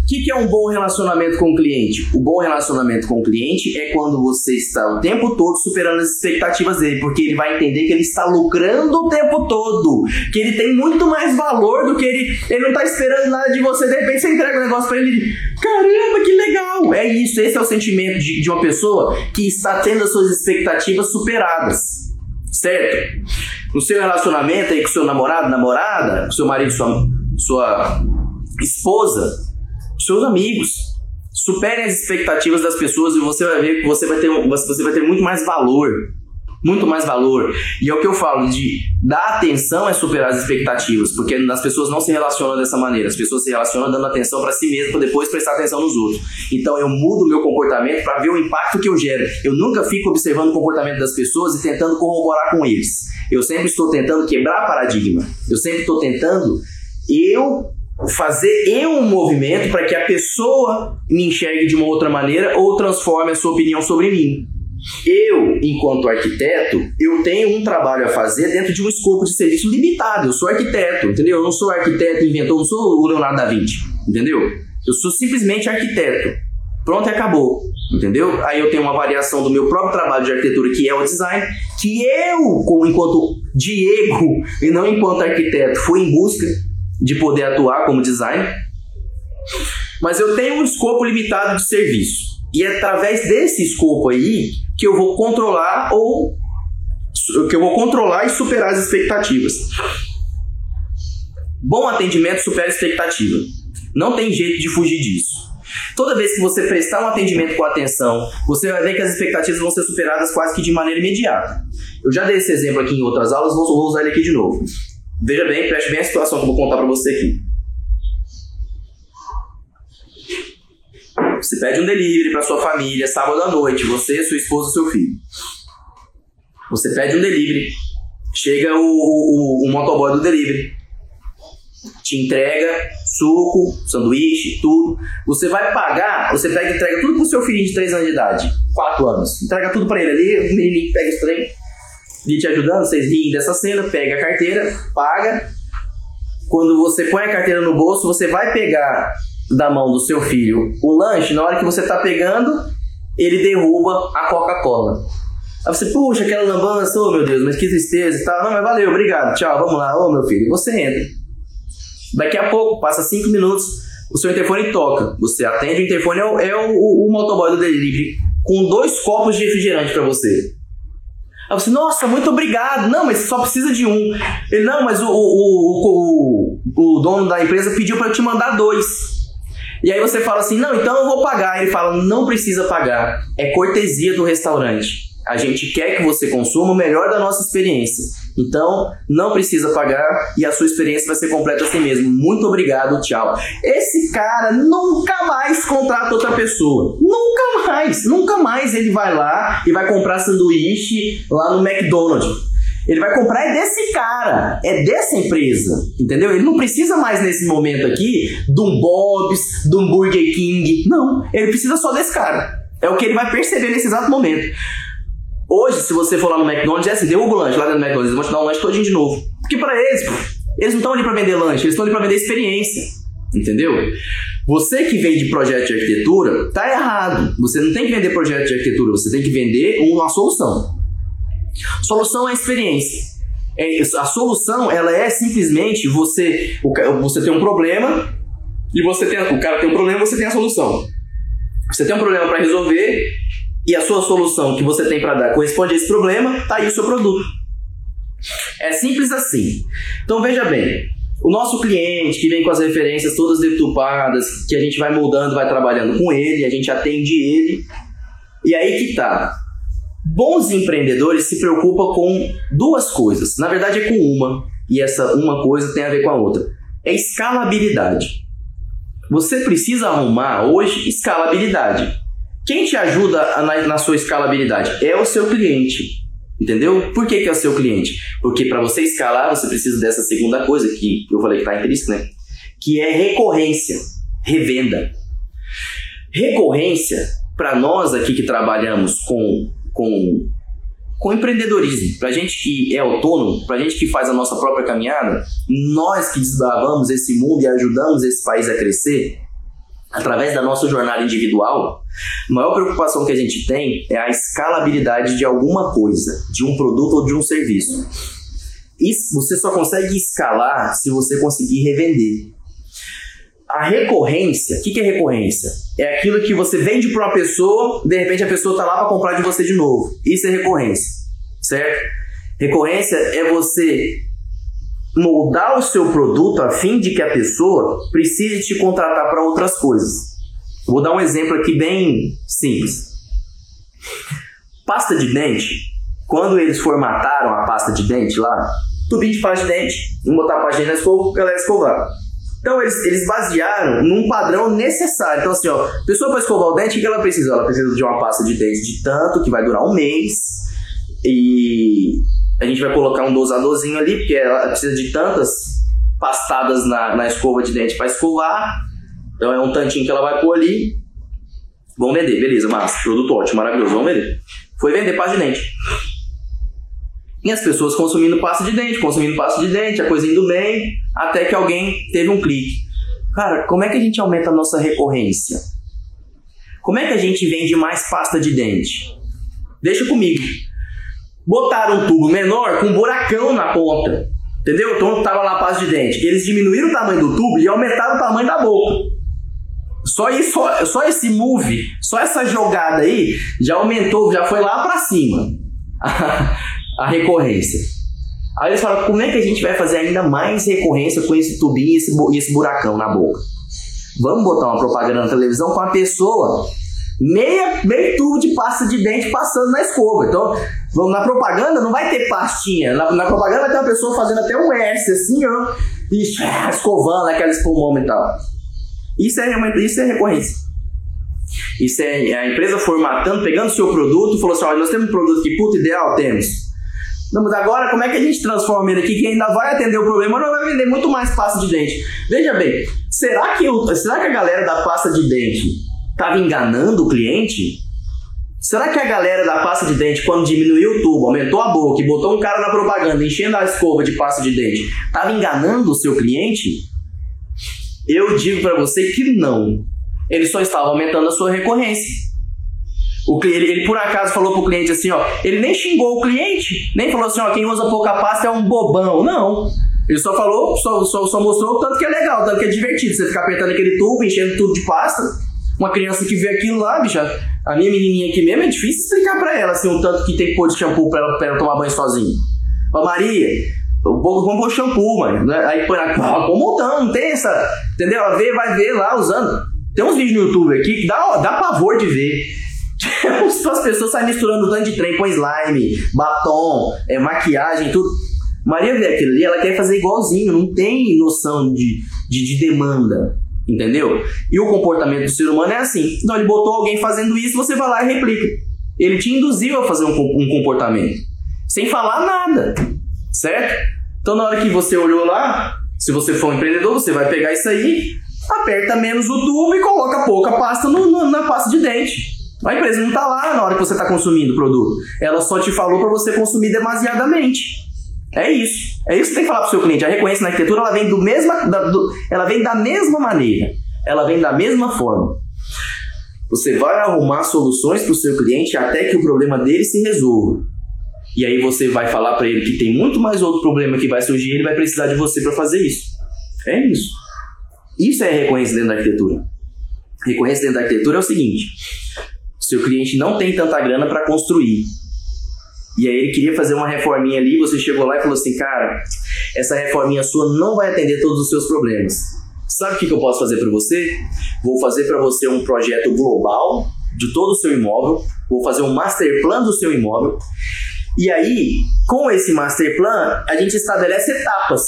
O que, que, é um bom relacionamento com o cliente? O bom relacionamento com o cliente é quando você está o tempo todo superando as expectativas dele, porque ele vai entender que ele está lucrando o tempo todo, que ele tem muito mais valor do que ele. Ele não está esperando nada de você, de repente você entrega um negócio para ele. Caramba, que legal! É isso, esse é o sentimento de, de uma pessoa que está tendo as suas expectativas superadas. Certo? No seu relacionamento aí com seu namorado, namorada, com seu marido, sua, sua esposa, seus amigos. Superem as expectativas das pessoas e você vai ver que você vai ter, você vai ter muito mais valor. Muito mais valor. E é o que eu falo, de dar atenção é superar as expectativas, porque as pessoas não se relacionam dessa maneira. As pessoas se relacionam dando atenção para si mesmo, para depois prestar atenção nos outros. Então eu mudo o meu comportamento para ver o impacto que eu gero. Eu nunca fico observando o comportamento das pessoas e tentando corroborar com eles. Eu sempre estou tentando quebrar paradigma. Eu sempre estou tentando eu fazer eu um movimento para que a pessoa me enxergue de uma outra maneira ou transforme a sua opinião sobre mim. Eu, enquanto arquiteto, eu tenho um trabalho a fazer dentro de um escopo de serviço limitado. Eu sou arquiteto, entendeu? Eu não sou arquiteto inventor, não sou o Leonardo da Vinci, entendeu? Eu sou simplesmente arquiteto. Pronto e acabou, entendeu? Aí eu tenho uma variação do meu próprio trabalho de arquitetura, que é o design, que eu, enquanto Diego e não enquanto arquiteto, fui em busca de poder atuar como designer, mas eu tenho um escopo limitado de serviço. E é através desse escopo aí que eu vou controlar ou que eu vou controlar e superar as expectativas. Bom atendimento supera a expectativa. Não tem jeito de fugir disso. Toda vez que você prestar um atendimento com atenção, você vai ver que as expectativas vão ser superadas quase que de maneira imediata. Eu já dei esse exemplo aqui em outras aulas, vou usar ele aqui de novo. Veja bem, preste bem a situação que eu vou contar para você aqui. Você pede um delivery para sua família sábado à noite, você, sua esposa, seu filho. Você pede um delivery, chega o, o, o motoboy do delivery, te entrega suco, sanduíche, tudo. Você vai pagar, você pega e entrega tudo pro seu filhinho de 3 anos de idade, 4 anos. Entrega tudo para ele ali, o menininho pega os trem, de te ajudando, vocês riem dessa cena, pega a carteira, paga. Quando você põe a carteira no bolso, você vai pegar da mão do seu filho o lanche, na hora que você tá pegando, ele derruba a Coca-Cola. Aí você, puxa, aquela lambança, oh meu Deus, mas que tristeza e tal. Não, mas valeu, obrigado, tchau, vamos lá, ô oh, meu filho. Você entra. Daqui a pouco, passa cinco minutos, o seu interfone toca. Você atende o interfone, é o, é o, o motoboy do delivery com dois copos de refrigerante para você. Aí você, nossa, muito obrigado. Não, mas só precisa de um. Ele, não, mas o, o, o, o dono da empresa pediu para eu te mandar dois. E aí você fala assim, não, então eu vou pagar. Ele fala, não precisa pagar. É cortesia do restaurante. A gente quer que você consuma o melhor da nossa experiência. Então, não precisa pagar e a sua experiência vai ser completa assim mesmo. Muito obrigado, tchau. Esse cara nunca mais contrata outra pessoa. Nunca mais, nunca mais ele vai lá e vai comprar sanduíche lá no McDonald's. Ele vai comprar é desse cara, é dessa empresa, entendeu? Ele não precisa mais nesse momento aqui de um Bob's, de um Burger King. Não, ele precisa só desse cara. É o que ele vai perceber nesse exato momento. Hoje, se você for lá no McDonald's, é assim, derruba o lanche lá dentro do McDonald's, eles vão te dar um lanche todinho de novo. Porque para eles, eles não estão ali para vender lanche, eles estão ali para vender experiência. Entendeu? Você que vende projeto de arquitetura, tá errado. Você não tem que vender projeto de arquitetura, você tem que vender uma solução. Solução é experiência. É, a solução, ela é simplesmente você, você tem um problema e você tem, o cara tem um problema, você tem a solução. Você tem um problema para resolver e a sua solução que você tem para dar corresponde a esse problema, tá aí o seu produto. É simples assim. Então veja bem, o nosso cliente que vem com as referências todas deturpadas, que a gente vai moldando, vai trabalhando com ele, a gente atende ele. E aí que tá. Bons empreendedores se preocupam com duas coisas. Na verdade é com uma, e essa uma coisa tem a ver com a outra. É escalabilidade. Você precisa arrumar hoje escalabilidade. Quem te ajuda na, na sua escalabilidade? É o seu cliente. Entendeu? Por que, que é o seu cliente? Porque para você escalar, você precisa dessa segunda coisa que eu falei que está intrínseco, né? Que é recorrência, revenda. Recorrência, para nós aqui que trabalhamos com, com, com empreendedorismo, para gente que é autônomo, para gente que faz a nossa própria caminhada, nós que desbravamos esse mundo e ajudamos esse país a crescer, através da nossa jornada individual, a maior preocupação que a gente tem é a escalabilidade de alguma coisa, de um produto ou de um serviço. E você só consegue escalar se você conseguir revender. A recorrência, o que, que é recorrência? É aquilo que você vende para uma pessoa, de repente a pessoa está lá para comprar de você de novo. Isso é recorrência, certo? Recorrência é você moldar o seu produto a fim de que a pessoa precise te contratar para outras coisas. Vou dar um exemplo aqui bem simples. Pasta de dente, quando eles formataram a pasta de dente lá, tubinho de pasta de dente, vamos botar a pasta de dente na escova, galera escovar. Então eles, eles basearam num padrão necessário. Então assim, ó, pessoa para escovar o dente, o que ela precisa? Ela precisa de uma pasta de dente de tanto, que vai durar um mês, e a gente vai colocar um dosadorzinho ali, porque ela precisa de tantas pastadas na, na escova de dente para escovar. Então é um tantinho que ela vai pôr ali. Vamos vender, beleza, massa. Produto ótimo, maravilhoso, vamos vender. Foi vender pasta de dente. E as pessoas consumindo pasta de dente, consumindo pasta de dente, a coisa indo bem, até que alguém teve um clique. Cara, como é que a gente aumenta a nossa recorrência? Como é que a gente vende mais pasta de dente? Deixa comigo botaram um tubo menor com um buracão na ponta. Entendeu? Então tava lá a pasta de dente. Eles diminuíram o tamanho do tubo e aumentaram o tamanho da boca. Só isso, só, esse move, só essa jogada aí já aumentou, já foi lá para cima a, a, recorrência. Aí eles falam, como é que a gente vai fazer ainda mais recorrência com esse tubinho e esse, esse buracão na boca? Vamos botar uma propaganda na televisão com a pessoa meia, meio tubo de pasta de dente passando na escova. Então, na propaganda não vai ter pastinha. Na, na propaganda vai ter uma pessoa fazendo até um S assim, ó, e ah, escovando aquela espumoma e tal. Isso é, isso é recorrência. Isso é a empresa formatando, pegando o seu produto falou assim: olha, nós temos um produto que puta ideal, temos. Não, mas agora como é que a gente transforma ele aqui que ainda vai atender o problema, não vai vender muito mais pasta de dente? Veja bem, será que, o, será que a galera da pasta de dente estava enganando o cliente? Será que a galera da pasta de dente, quando diminuiu o tubo, aumentou a boca e botou um cara na propaganda enchendo a escova de pasta de dente, estava enganando o seu cliente? Eu digo para você que não. Ele só estava aumentando a sua recorrência. O ele, ele, por acaso falou pro cliente assim, ó, ele nem xingou o cliente, nem falou assim, ó, quem usa pouca pasta é um bobão. Não. Ele só falou, só, só, só mostrou o tanto que é legal, o tanto que é divertido. Você ficar apertando aquele tubo, enchendo tudo de pasta uma criança que vê aquilo lá, bicha, a minha menininha aqui mesmo, é difícil explicar pra ela, assim, o tanto que tem que pôr de shampoo pra ela, pra ela tomar banho sozinha. Ó, Maria, vamos pôr shampoo, mãe. Né? Aí põe na pô, montando, não tem essa. Entendeu? Ela vê, vai ver lá usando. Tem uns vídeos no YouTube aqui que dá, dá pavor de ver. As pessoas saem misturando tanto de trem, põe slime, batom, é, maquiagem, tudo. Maria vê aquilo ali, ela quer fazer igualzinho, não tem noção de, de, de demanda. Entendeu? E o comportamento do ser humano é assim. Então ele botou alguém fazendo isso, você vai lá e replica. Ele te induziu a fazer um, um comportamento. Sem falar nada. Certo? Então na hora que você olhou lá, se você for um empreendedor, você vai pegar isso aí, aperta menos o tubo e coloca pouca pasta no, no, na pasta de dente. A empresa não está lá na hora que você está consumindo o produto. Ela só te falou para você consumir demasiadamente. É isso. É isso que tem que falar para o seu cliente. A recorrência na arquitetura ela vem do mesma, da, do, ela vem da mesma maneira. Ela vem da mesma forma. Você vai arrumar soluções para o seu cliente até que o problema dele se resolva. E aí você vai falar para ele que tem muito mais outro problema que vai surgir e ele vai precisar de você para fazer isso. É isso. Isso é recorrência dentro da arquitetura. Recorrência dentro da arquitetura é o seguinte: seu cliente não tem tanta grana para construir, e aí ele queria fazer uma reforminha ali, você chegou lá e falou assim, cara, essa reforminha sua não vai atender todos os seus problemas. Sabe o que, eu posso fazer para você? Vou fazer para você um projeto global de todo o seu imóvel, vou fazer um master plan do seu imóvel. E aí, com esse master plan, a gente estabelece etapas.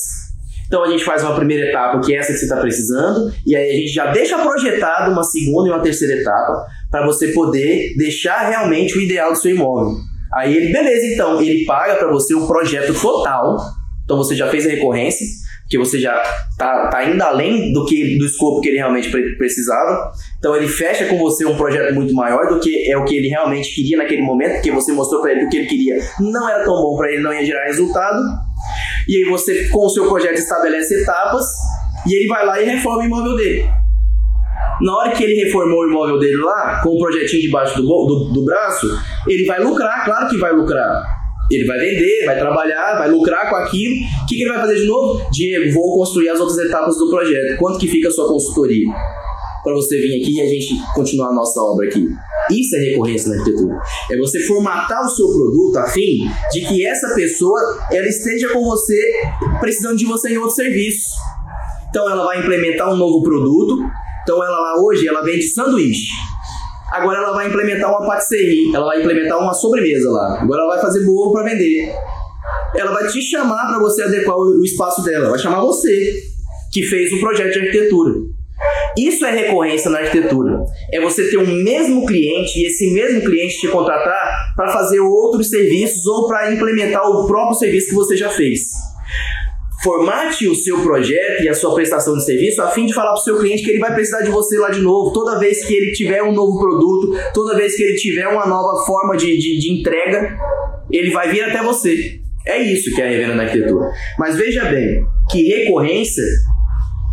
Então a gente faz uma primeira etapa, que é essa que você está precisando, e aí a gente já deixa projetado uma segunda e uma terceira etapa para você poder deixar realmente o ideal do seu imóvel. Aí ele, beleza, então, ele paga para você um projeto total. Então você já fez a recorrência, que você já tá, tá indo além do que do escopo que ele realmente precisava. Então ele fecha com você um projeto muito maior do que é o que ele realmente queria naquele momento, porque você mostrou para ele que o que ele queria não era tão bom para ele, não ia gerar resultado. E aí você com o seu projeto estabelece etapas e ele vai lá e reforma o imóvel dele. Na hora que ele reformou o imóvel dele lá, com o um projetinho debaixo do, do, do braço, ele vai lucrar, claro que vai lucrar. Ele vai vender, vai trabalhar, vai lucrar com aquilo. O que, que ele vai fazer de novo? Diego, vou construir as outras etapas do projeto. Quanto que fica a sua consultoria? Para você vir aqui e a gente continuar a nossa obra aqui. Isso é recorrência na arquitetura. É você formatar o seu produto a fim de que essa pessoa ela esteja com você precisando de você em outro serviço. Então ela vai implementar um novo produto. Então ela hoje ela vende sanduíche. Agora ela vai implementar uma patisserie, ela vai implementar uma sobremesa lá. Agora ela vai fazer bolo para vender. Ela vai te chamar para você adequar o espaço dela, vai chamar você que fez o projeto de arquitetura. Isso é recorrência na arquitetura. É você ter um mesmo cliente e esse mesmo cliente te contratar para fazer outros serviços ou para implementar o próprio serviço que você já fez. Formate o seu projeto e a sua prestação de serviço a fim de falar para o seu cliente que ele vai precisar de você lá de novo. Toda vez que ele tiver um novo produto, toda vez que ele tiver uma nova forma de, de, de entrega, ele vai vir até você. É isso que é a revenda na arquitetura. Mas veja bem que recorrência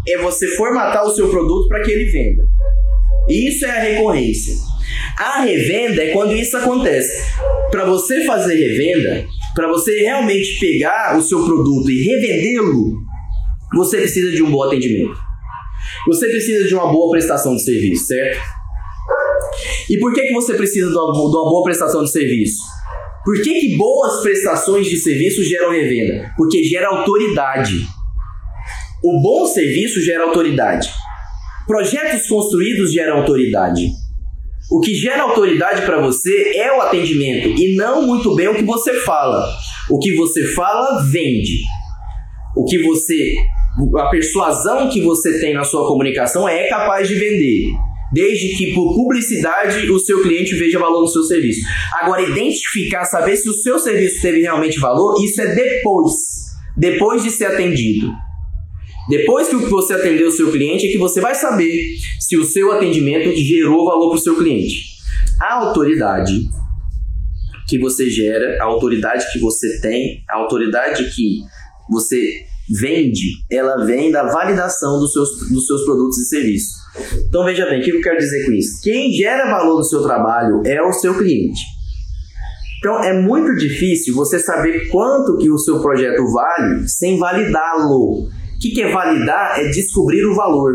é você formatar o seu produto para que ele venda. Isso é a recorrência. A revenda é quando isso acontece. Para você fazer revenda, para você realmente pegar o seu produto e revendê-lo, você precisa de um bom atendimento. Você precisa de uma boa prestação de serviço, certo? E por que, que você precisa de uma, de uma boa prestação de serviço? Por que, que boas prestações de serviço geram revenda? Porque gera autoridade. O bom serviço gera autoridade. Projetos construídos geram autoridade. O que gera autoridade para você é o atendimento e não muito bem o que você fala. O que você fala vende. O que você a persuasão que você tem na sua comunicação é capaz de vender. Desde que por publicidade o seu cliente veja valor no seu serviço. Agora, identificar, saber se o seu serviço teve realmente valor, isso é depois. Depois de ser atendido. Depois que você atendeu o seu cliente, é que você vai saber se o seu atendimento gerou valor para o seu cliente. A autoridade que você gera, a autoridade que você tem, a autoridade que você vende, ela vem da validação dos seus, dos seus produtos e serviços. Então veja bem, o que eu quero dizer com isso? Quem gera valor no seu trabalho é o seu cliente. Então é muito difícil você saber quanto que o seu projeto vale sem validá-lo. O que, que é validar? É descobrir o valor.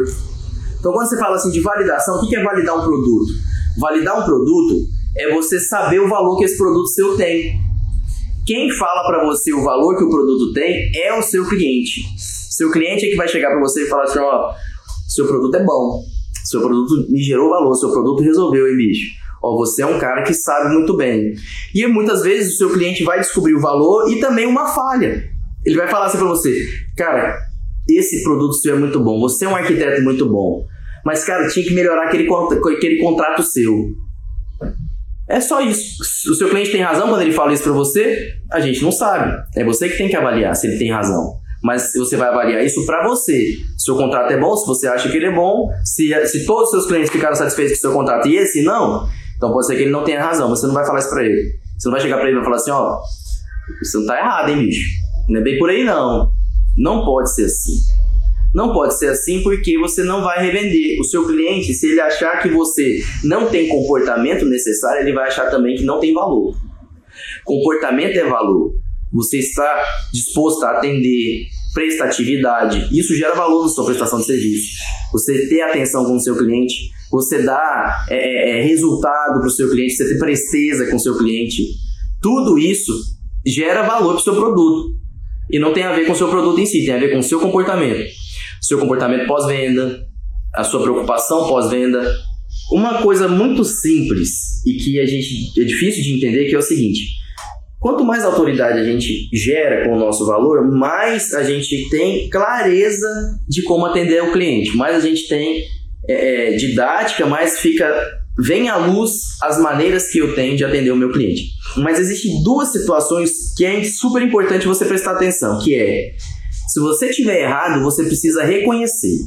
Então, quando você fala assim de validação, o que, é validar um produto? Validar um produto é você saber o valor que esse produto seu tem. Quem fala para você o valor que o produto tem é o seu cliente. Seu cliente é que vai chegar para você e falar assim: ó, seu produto é bom, seu produto me gerou valor, seu produto resolveu, hein, bicho? Ó, você é um cara que sabe muito bem. E muitas vezes o seu cliente vai descobrir o valor e também uma falha. Ele vai falar assim para você: cara, esse produto seu é muito bom, você é um arquiteto muito bom. Mas, cara, tinha que melhorar aquele, aquele contrato seu. É só isso. O seu cliente tem razão quando ele fala isso para você? A gente não sabe. É você que tem que avaliar se ele tem razão. Mas você vai avaliar isso para você. Se seu contrato é bom, se você acha que ele é bom, se, se todos os seus clientes ficaram satisfeitos com o seu contrato e esse não, então pode ser que ele não tenha razão. Você não vai falar isso para ele. Você não vai chegar para ele e falar assim: ó, você não tá errado, hein, bicho? Não é bem por aí não. Não pode ser assim. Não pode ser assim porque você não vai revender. O seu cliente, se ele achar que você não tem comportamento necessário, ele vai achar também que não tem valor. Comportamento é valor. Você está disposto a atender, prestatividade. Isso gera valor na sua prestação de serviço. Você ter atenção com o seu cliente, você dar é, é, é resultado para o seu cliente, você ter presteza com o seu cliente. Tudo isso gera valor para o seu produto. E não tem a ver com o seu produto em si, tem a ver com o seu comportamento. Seu comportamento pós-venda, a sua preocupação pós-venda. Uma coisa muito simples e que a gente é difícil de entender que é o seguinte: quanto mais autoridade a gente gera com o nosso valor, mais a gente tem clareza de como atender o cliente, mais a gente tem é, é didática, mais fica vem à luz as maneiras que eu tenho de atender o meu cliente. Mas existem duas situações que é super importante você prestar atenção, que é se você tiver errado, você precisa reconhecer.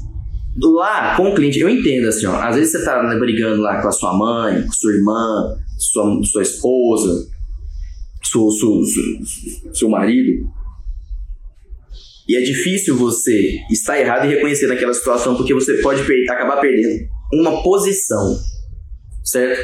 Lá com o cliente, eu entendo assim, ó, às vezes você tá né, brigando lá com a sua mãe, com sua irmã, sua, sua esposa, seu, seu, seu, seu marido, e é difícil você estar errado e reconhecer naquela situação porque você pode per acabar perdendo uma posição, certo?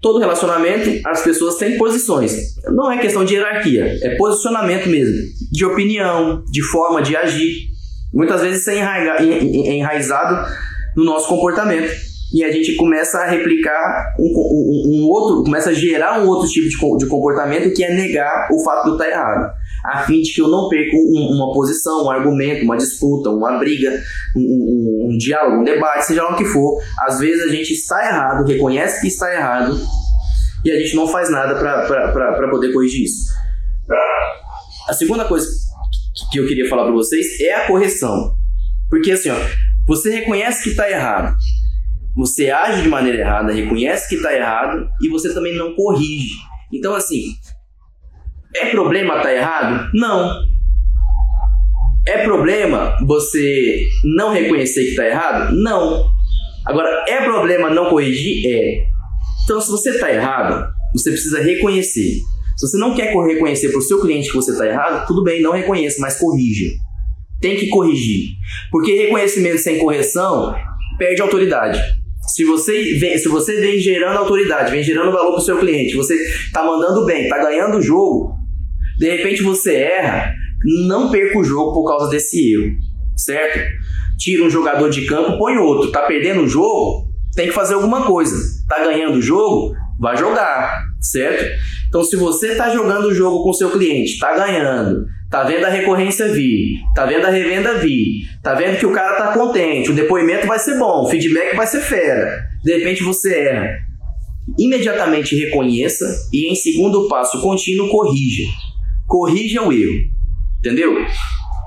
Todo relacionamento, as pessoas têm posições. Não é questão de hierarquia, é posicionamento mesmo, de opinião, de forma de agir. Muitas vezes isso é enraizado no nosso comportamento e a gente começa a replicar um, um, um, outro, começa a gerar um outro tipo de, comportamento que é negar o fato de estar errado, a fim de que eu não perca uma posição, um argumento, uma disputa, uma briga, um, um, diálogo, um debate, seja lá o que for. Às vezes a gente está errado, reconhece que está errado e a gente não faz nada para poder corrigir isso. A segunda coisa que eu queria falar para vocês é a correção. Porque assim, ó, você reconhece que está errado, você age de maneira errada, reconhece que está errado e você também não corrige. Então, assim, é problema estar tá errado? Não. É problema você não reconhecer que está errado? Não. Agora, é problema não corrigir? É. Então, se você está errado, você precisa reconhecer. Se você não quer reconhecer para o seu cliente que você está errado, tudo bem, não reconheça, mas corrija. Tem que corrigir. Porque reconhecimento sem correção perde autoridade. Se você vem, se você vem gerando autoridade, vem gerando valor para o seu cliente, você está mandando bem, está ganhando o jogo, de repente você erra, não perca o jogo por causa desse erro, certo? Tira um jogador de campo, põe outro. Tá perdendo o jogo, tem que fazer alguma coisa. Tá ganhando o jogo, vai jogar, certo? Então, se você está jogando o jogo com seu cliente, está ganhando, Tá vendo a recorrência vir, tá vendo a revenda vir, tá vendo que o cara tá contente, o depoimento vai ser bom, o feedback vai ser fera. De repente você erra. Imediatamente reconheça e em segundo passo contínuo corrija. Corrija o erro. Entendeu?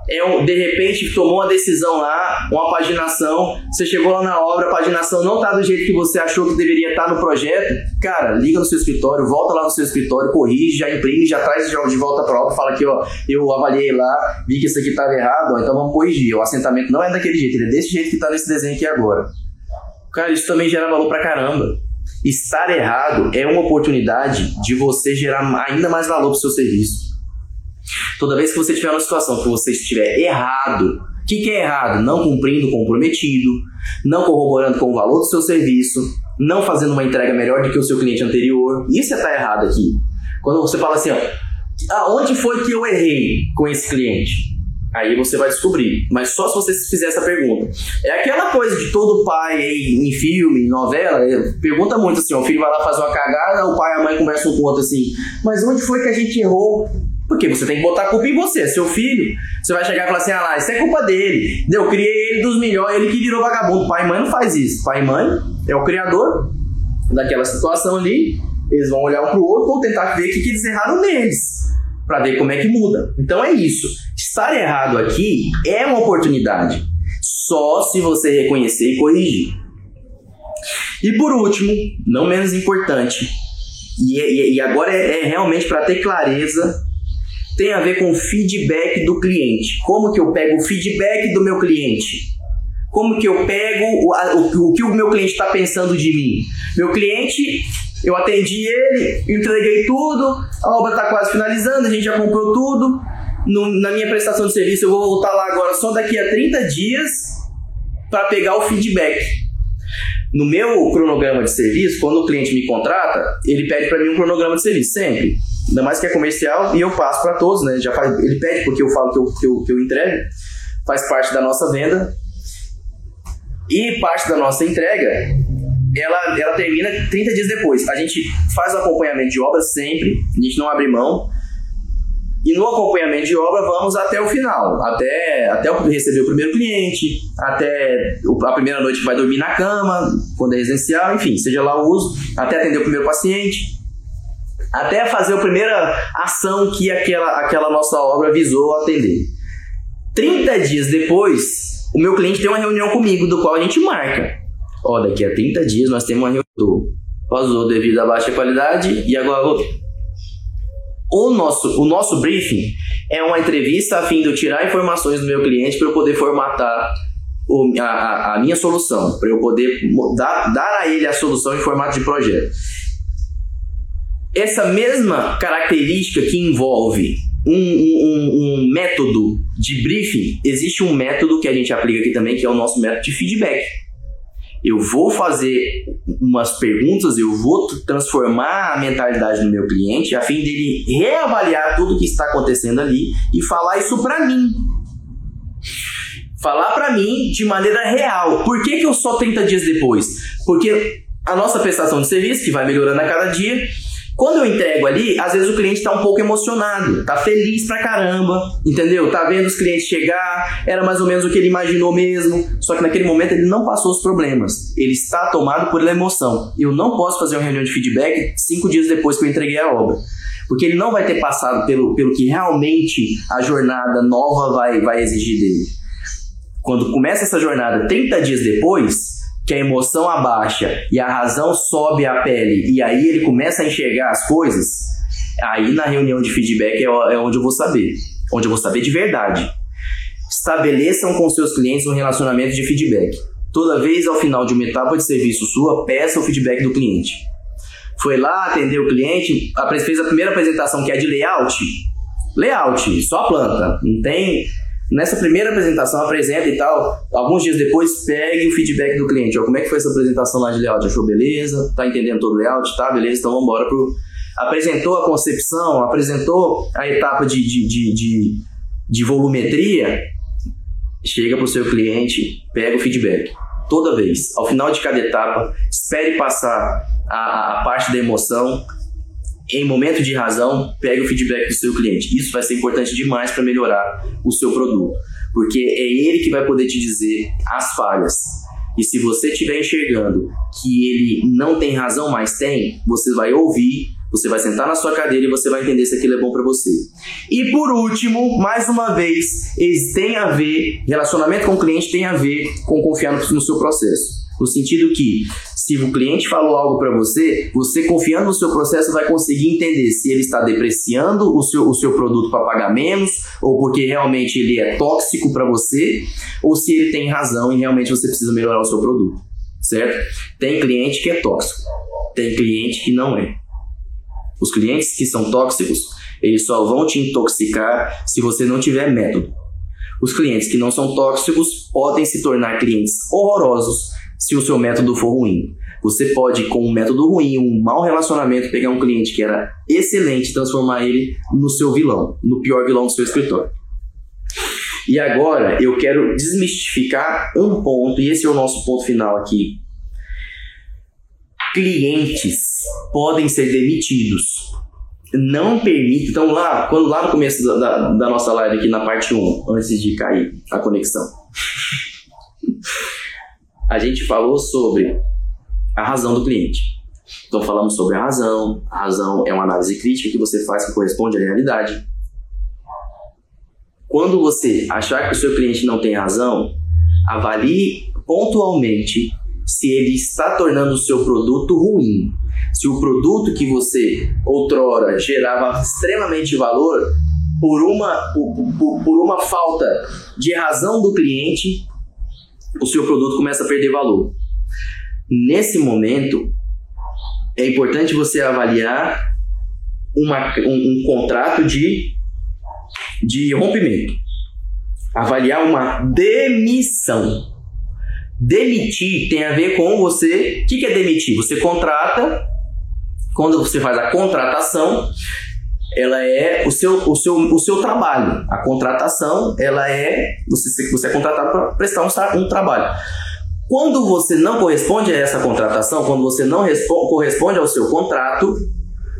é um, de repente tomou uma decisão lá, uma paginação, você chegou lá na obra, a paginação não tá do jeito que você achou que deveria estar tá no projeto, cara, liga no seu escritório, volta lá no seu escritório, corrige, já imprime, já traz de volta para obra, fala aqui, ó, eu avaliei lá, vi que isso aqui estava errado, ó, então vamos corrigir. O assentamento não é daquele jeito, ele é desse jeito que está nesse desenho aqui agora. Cara, isso também gera valor pra caramba. Estar errado é uma oportunidade de você gerar ainda mais valor pro seu serviço. Toda vez que você tiver uma situação que você estiver errado, o que, que é errado? Não cumprindo o comprometido, não corroborando com o valor do seu serviço, não fazendo uma entrega melhor do que o seu cliente anterior. Isso é estar tá errado aqui. Quando você fala assim, ó, aonde foi que eu errei com esse cliente? Aí você vai descobrir. Mas só se você fizer essa pergunta. É aquela coisa de todo pai em filme, em novela, é, pergunta muito assim: o filho vai lá fazer uma cagada, o pai e a mãe conversam com o outro assim. Mas onde foi que a gente errou? Porque você tem que botar a culpa em você, é seu filho. Você vai chegar e falar assim: ah lá, isso é culpa dele. Eu criei ele dos melhores, ele que virou vagabundo. Pai e mãe não faz isso. Pai e mãe é o criador daquela situação ali. Eles vão olhar um pro outro, vão tentar ver o que, que eles erraram neles. para ver como é que muda. Então é isso. Estar errado aqui é uma oportunidade. Só se você reconhecer e corrigir. E por último, não menos importante, e, e, e agora é, é realmente para ter clareza tem a ver com feedback do cliente. Como que eu pego o feedback do meu cliente? Como que eu pego o, o, o que o meu cliente está pensando de mim? Meu cliente, eu atendi ele, entreguei tudo, a obra está quase finalizando, a gente já comprou tudo. No, na minha prestação de serviço, eu vou voltar lá agora só daqui a 30 dias para pegar o feedback. No meu cronograma de serviço, quando o cliente me contrata, ele pede para mim um cronograma de serviço, sempre ainda mais que é comercial, e eu passo para todos, né? Já faz, ele pede porque eu falo que eu, que, eu, que eu entrego, faz parte da nossa venda. E parte da nossa entrega, ela, ela termina 30 dias depois. A gente faz o acompanhamento de obra sempre, a gente não abre mão. E no acompanhamento de obra vamos até o final, até, até receber o primeiro cliente, até a primeira noite que vai dormir na cama, quando é residencial, enfim, seja lá o uso, até atender o primeiro paciente até fazer a primeira ação que aquela, aquela nossa obra visou atender. 30 dias depois, o meu cliente tem uma reunião comigo, do qual a gente marca. Ó, daqui a 30 dias nós temos uma reunião. Pausou devido à baixa qualidade e agora o nosso, o nosso briefing é uma entrevista a fim de eu tirar informações do meu cliente para eu poder formatar o, a, a minha solução, para eu poder dar, dar a ele a solução em formato de projeto essa mesma característica que envolve um, um, um, método de briefing, existe um método que a gente aplica aqui também, que é o nosso método de feedback. eu vou fazer umas perguntas, eu vou transformar a mentalidade do meu cliente a fim dele reavaliar tudo que está acontecendo ali e falar isso para mim. Falar para mim de maneira real. Por que, que eu só 30 dias depois? Porque a nossa prestação de serviço, que vai melhorando a cada dia, quando eu entrego ali, às vezes o cliente está um pouco emocionado, tá feliz pra caramba, entendeu? Tá vendo os clientes chegar, era mais ou menos o que ele imaginou mesmo, só que naquele momento ele não passou os problemas. Ele está tomado por emoção. Eu não posso fazer uma reunião de feedback cinco dias depois que eu entreguei a obra. Porque ele não vai ter passado pelo, pelo que realmente a jornada nova vai, vai exigir dele. Quando começa essa jornada 30 dias depois, que a emoção abaixa e a razão sobe a pele e aí ele começa a enxergar as coisas, aí na reunião de feedback é, é onde eu vou saber. Onde eu vou saber de verdade. Estabeleçam com seus clientes um relacionamento de feedback. Toda vez ao final de uma etapa de serviço sua, peça o feedback do cliente. Foi lá, atendeu o cliente, fez a primeira apresentação que é de layout. Layout, só planta. Não tem Nessa primeira apresentação, apresenta e tal. Alguns dias depois, pegue o feedback do cliente. Ó, como é que foi essa apresentação lá de layout? Achou beleza? Tá entendendo todo o layout? Tá, beleza? Então vamos embora pro. Apresentou a concepção, apresentou a etapa de, de, de, de, de volumetria. Chega pro seu cliente, pega o feedback. Toda vez. Ao final de cada etapa, espere passar a, a parte da emoção em momento de razão, pegue o feedback do seu cliente. Isso vai ser importante demais para melhorar o seu produto, porque é ele que vai poder te dizer as falhas. E se você estiver enxergando que ele não tem razão, mas tem, você vai ouvir, você vai sentar na sua cadeira e você vai entender se aquilo é bom para você. E por último, mais uma vez, tem a ver, relacionamento com o cliente tem a ver com confiar no seu processo. No sentido que, se o cliente falou algo para você, você confiando no seu processo vai conseguir entender se ele está depreciando o seu, o seu produto para pagar menos, ou porque realmente ele é tóxico para você, ou se ele tem razão e realmente você precisa melhorar o seu produto, certo? Tem cliente que é tóxico, tem cliente que não é. Os clientes que são tóxicos, eles só vão te intoxicar se você não tiver método. Os clientes que não são tóxicos podem se tornar clientes horrorosos se o seu método for ruim. Você pode, com um método ruim, um mau relacionamento, pegar um cliente que era excelente e transformar ele no seu vilão, no pior vilão do seu escritório. E agora eu quero desmistificar um ponto, e esse é o nosso ponto final aqui. Clientes podem ser demitidos. Não permite. Então, lá, quando lá no começo da, da, da nossa live, aqui na parte 1, antes de cair a conexão a gente falou sobre a razão do cliente. Então falamos sobre a razão. A razão é uma análise crítica que você faz que corresponde à realidade. Quando você achar que o seu cliente não tem razão, avalie pontualmente se ele está tornando o seu produto ruim. Se o produto que você outrora gerava extremamente valor por uma, por, por, por uma falta de razão do cliente, o seu produto começa a perder valor. Nesse momento, é importante você avaliar uma, um, um contrato de, de rompimento. Avaliar uma demissão. Demitir tem a ver com você. O que, que é demitir? Você contrata, quando você faz a contratação, ela é o seu, o seu, o seu trabalho. A contratação, ela é você, você é contratado para prestar um, um trabalho. Quando você não corresponde a essa contratação, quando você não corresponde ao seu contrato,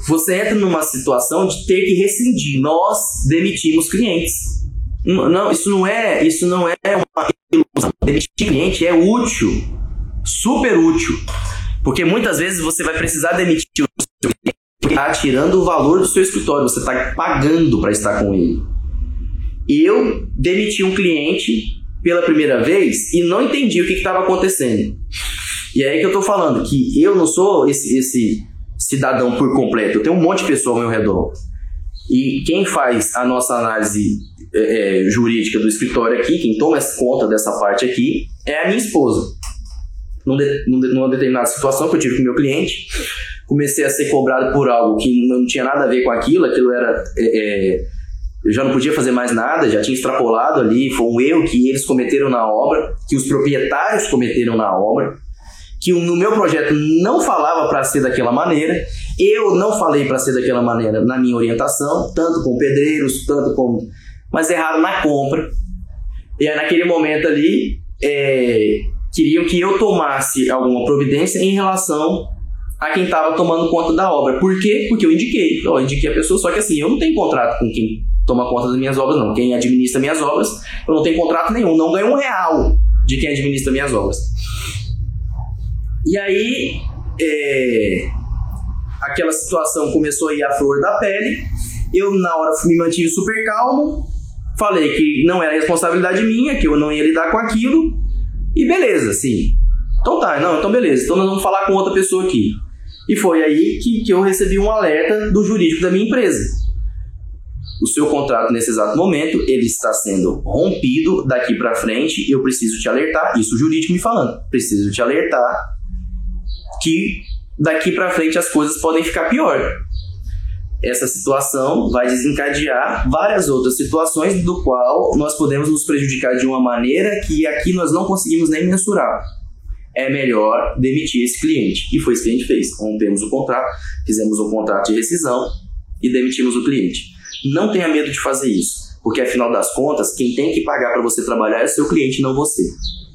você entra numa situação de ter que rescindir. Nós demitimos clientes. Não, isso não é, isso não é uma ilusão. Demitir cliente é útil, super útil, porque muitas vezes você vai precisar demitir o seu cliente está tirando o valor do seu escritório, você está pagando para estar com ele. Eu demiti um cliente pela primeira vez e não entendi o que estava acontecendo. E é aí que eu estou falando que eu não sou esse, esse cidadão por completo, eu tenho um monte de pessoa ao meu redor. E quem faz a nossa análise é, é jurídica do escritório aqui, quem toma conta dessa parte aqui, é a minha esposa. Numa determinada situação que eu tive com meu cliente, comecei a ser cobrado por algo que não tinha nada a ver com aquilo, aquilo era. É, é, eu já não podia fazer mais nada, já tinha extrapolado ali, foi um erro que eles cometeram na obra, que os proprietários cometeram na obra. que no meu projeto não falava para ser daquela maneira, eu não falei para ser daquela maneira na minha orientação, tanto com pedreiros, tanto com. Mas erraram na compra. E aí, naquele momento ali, é, queriam que eu tomasse alguma providência em relação a quem estava tomando conta da obra. Por quê? Porque eu indiquei. Eu indiquei a pessoa, só que assim, eu não tenho contrato com quem toma conta das minhas obras, não. Quem administra minhas obras, eu não tenho contrato nenhum, não ganho um real de quem administra minhas obras. E aí, é, aquela situação começou a ir à flor da pele. Eu, na hora, me mantive super calmo. Falei que não era responsabilidade minha, que eu não ia lidar com aquilo. E beleza, sim. Então tá, não, então beleza. Então nós vamos falar com outra pessoa aqui. E foi aí que, que eu recebi um alerta do jurídico da minha empresa. O seu contrato nesse exato momento, ele está sendo rompido daqui para frente, eu preciso te alertar, isso o jurídico me falando, preciso te alertar que daqui para frente as coisas podem ficar pior. Essa situação vai desencadear várias outras situações do qual nós podemos nos prejudicar de uma maneira que aqui nós não conseguimos nem mensurar é melhor demitir esse cliente. E foi isso que a gente fez. Rompemos o contrato, fizemos um contrato de rescisão e demitimos o cliente. Não tenha medo de fazer isso, porque afinal das contas, quem tem que pagar para você trabalhar é o seu cliente, não você.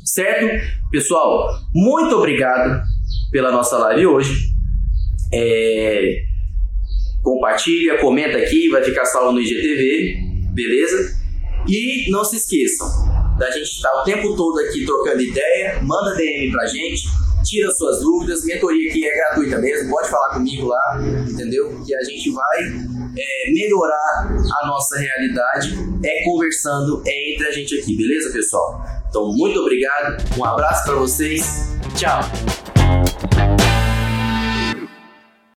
Certo? Pessoal, muito obrigado pela nossa live hoje. É... Compartilha, comenta aqui, vai ficar salvo no IGTV, beleza? E não se esqueçam, da gente estar tá o tempo todo aqui trocando ideia, manda DM pra gente, tira suas dúvidas, mentoria aqui é gratuita mesmo, pode falar comigo lá, entendeu? Que a gente vai é, melhorar a nossa realidade é conversando é entre a gente aqui, beleza, pessoal? Então, muito obrigado, um abraço para vocês, tchau!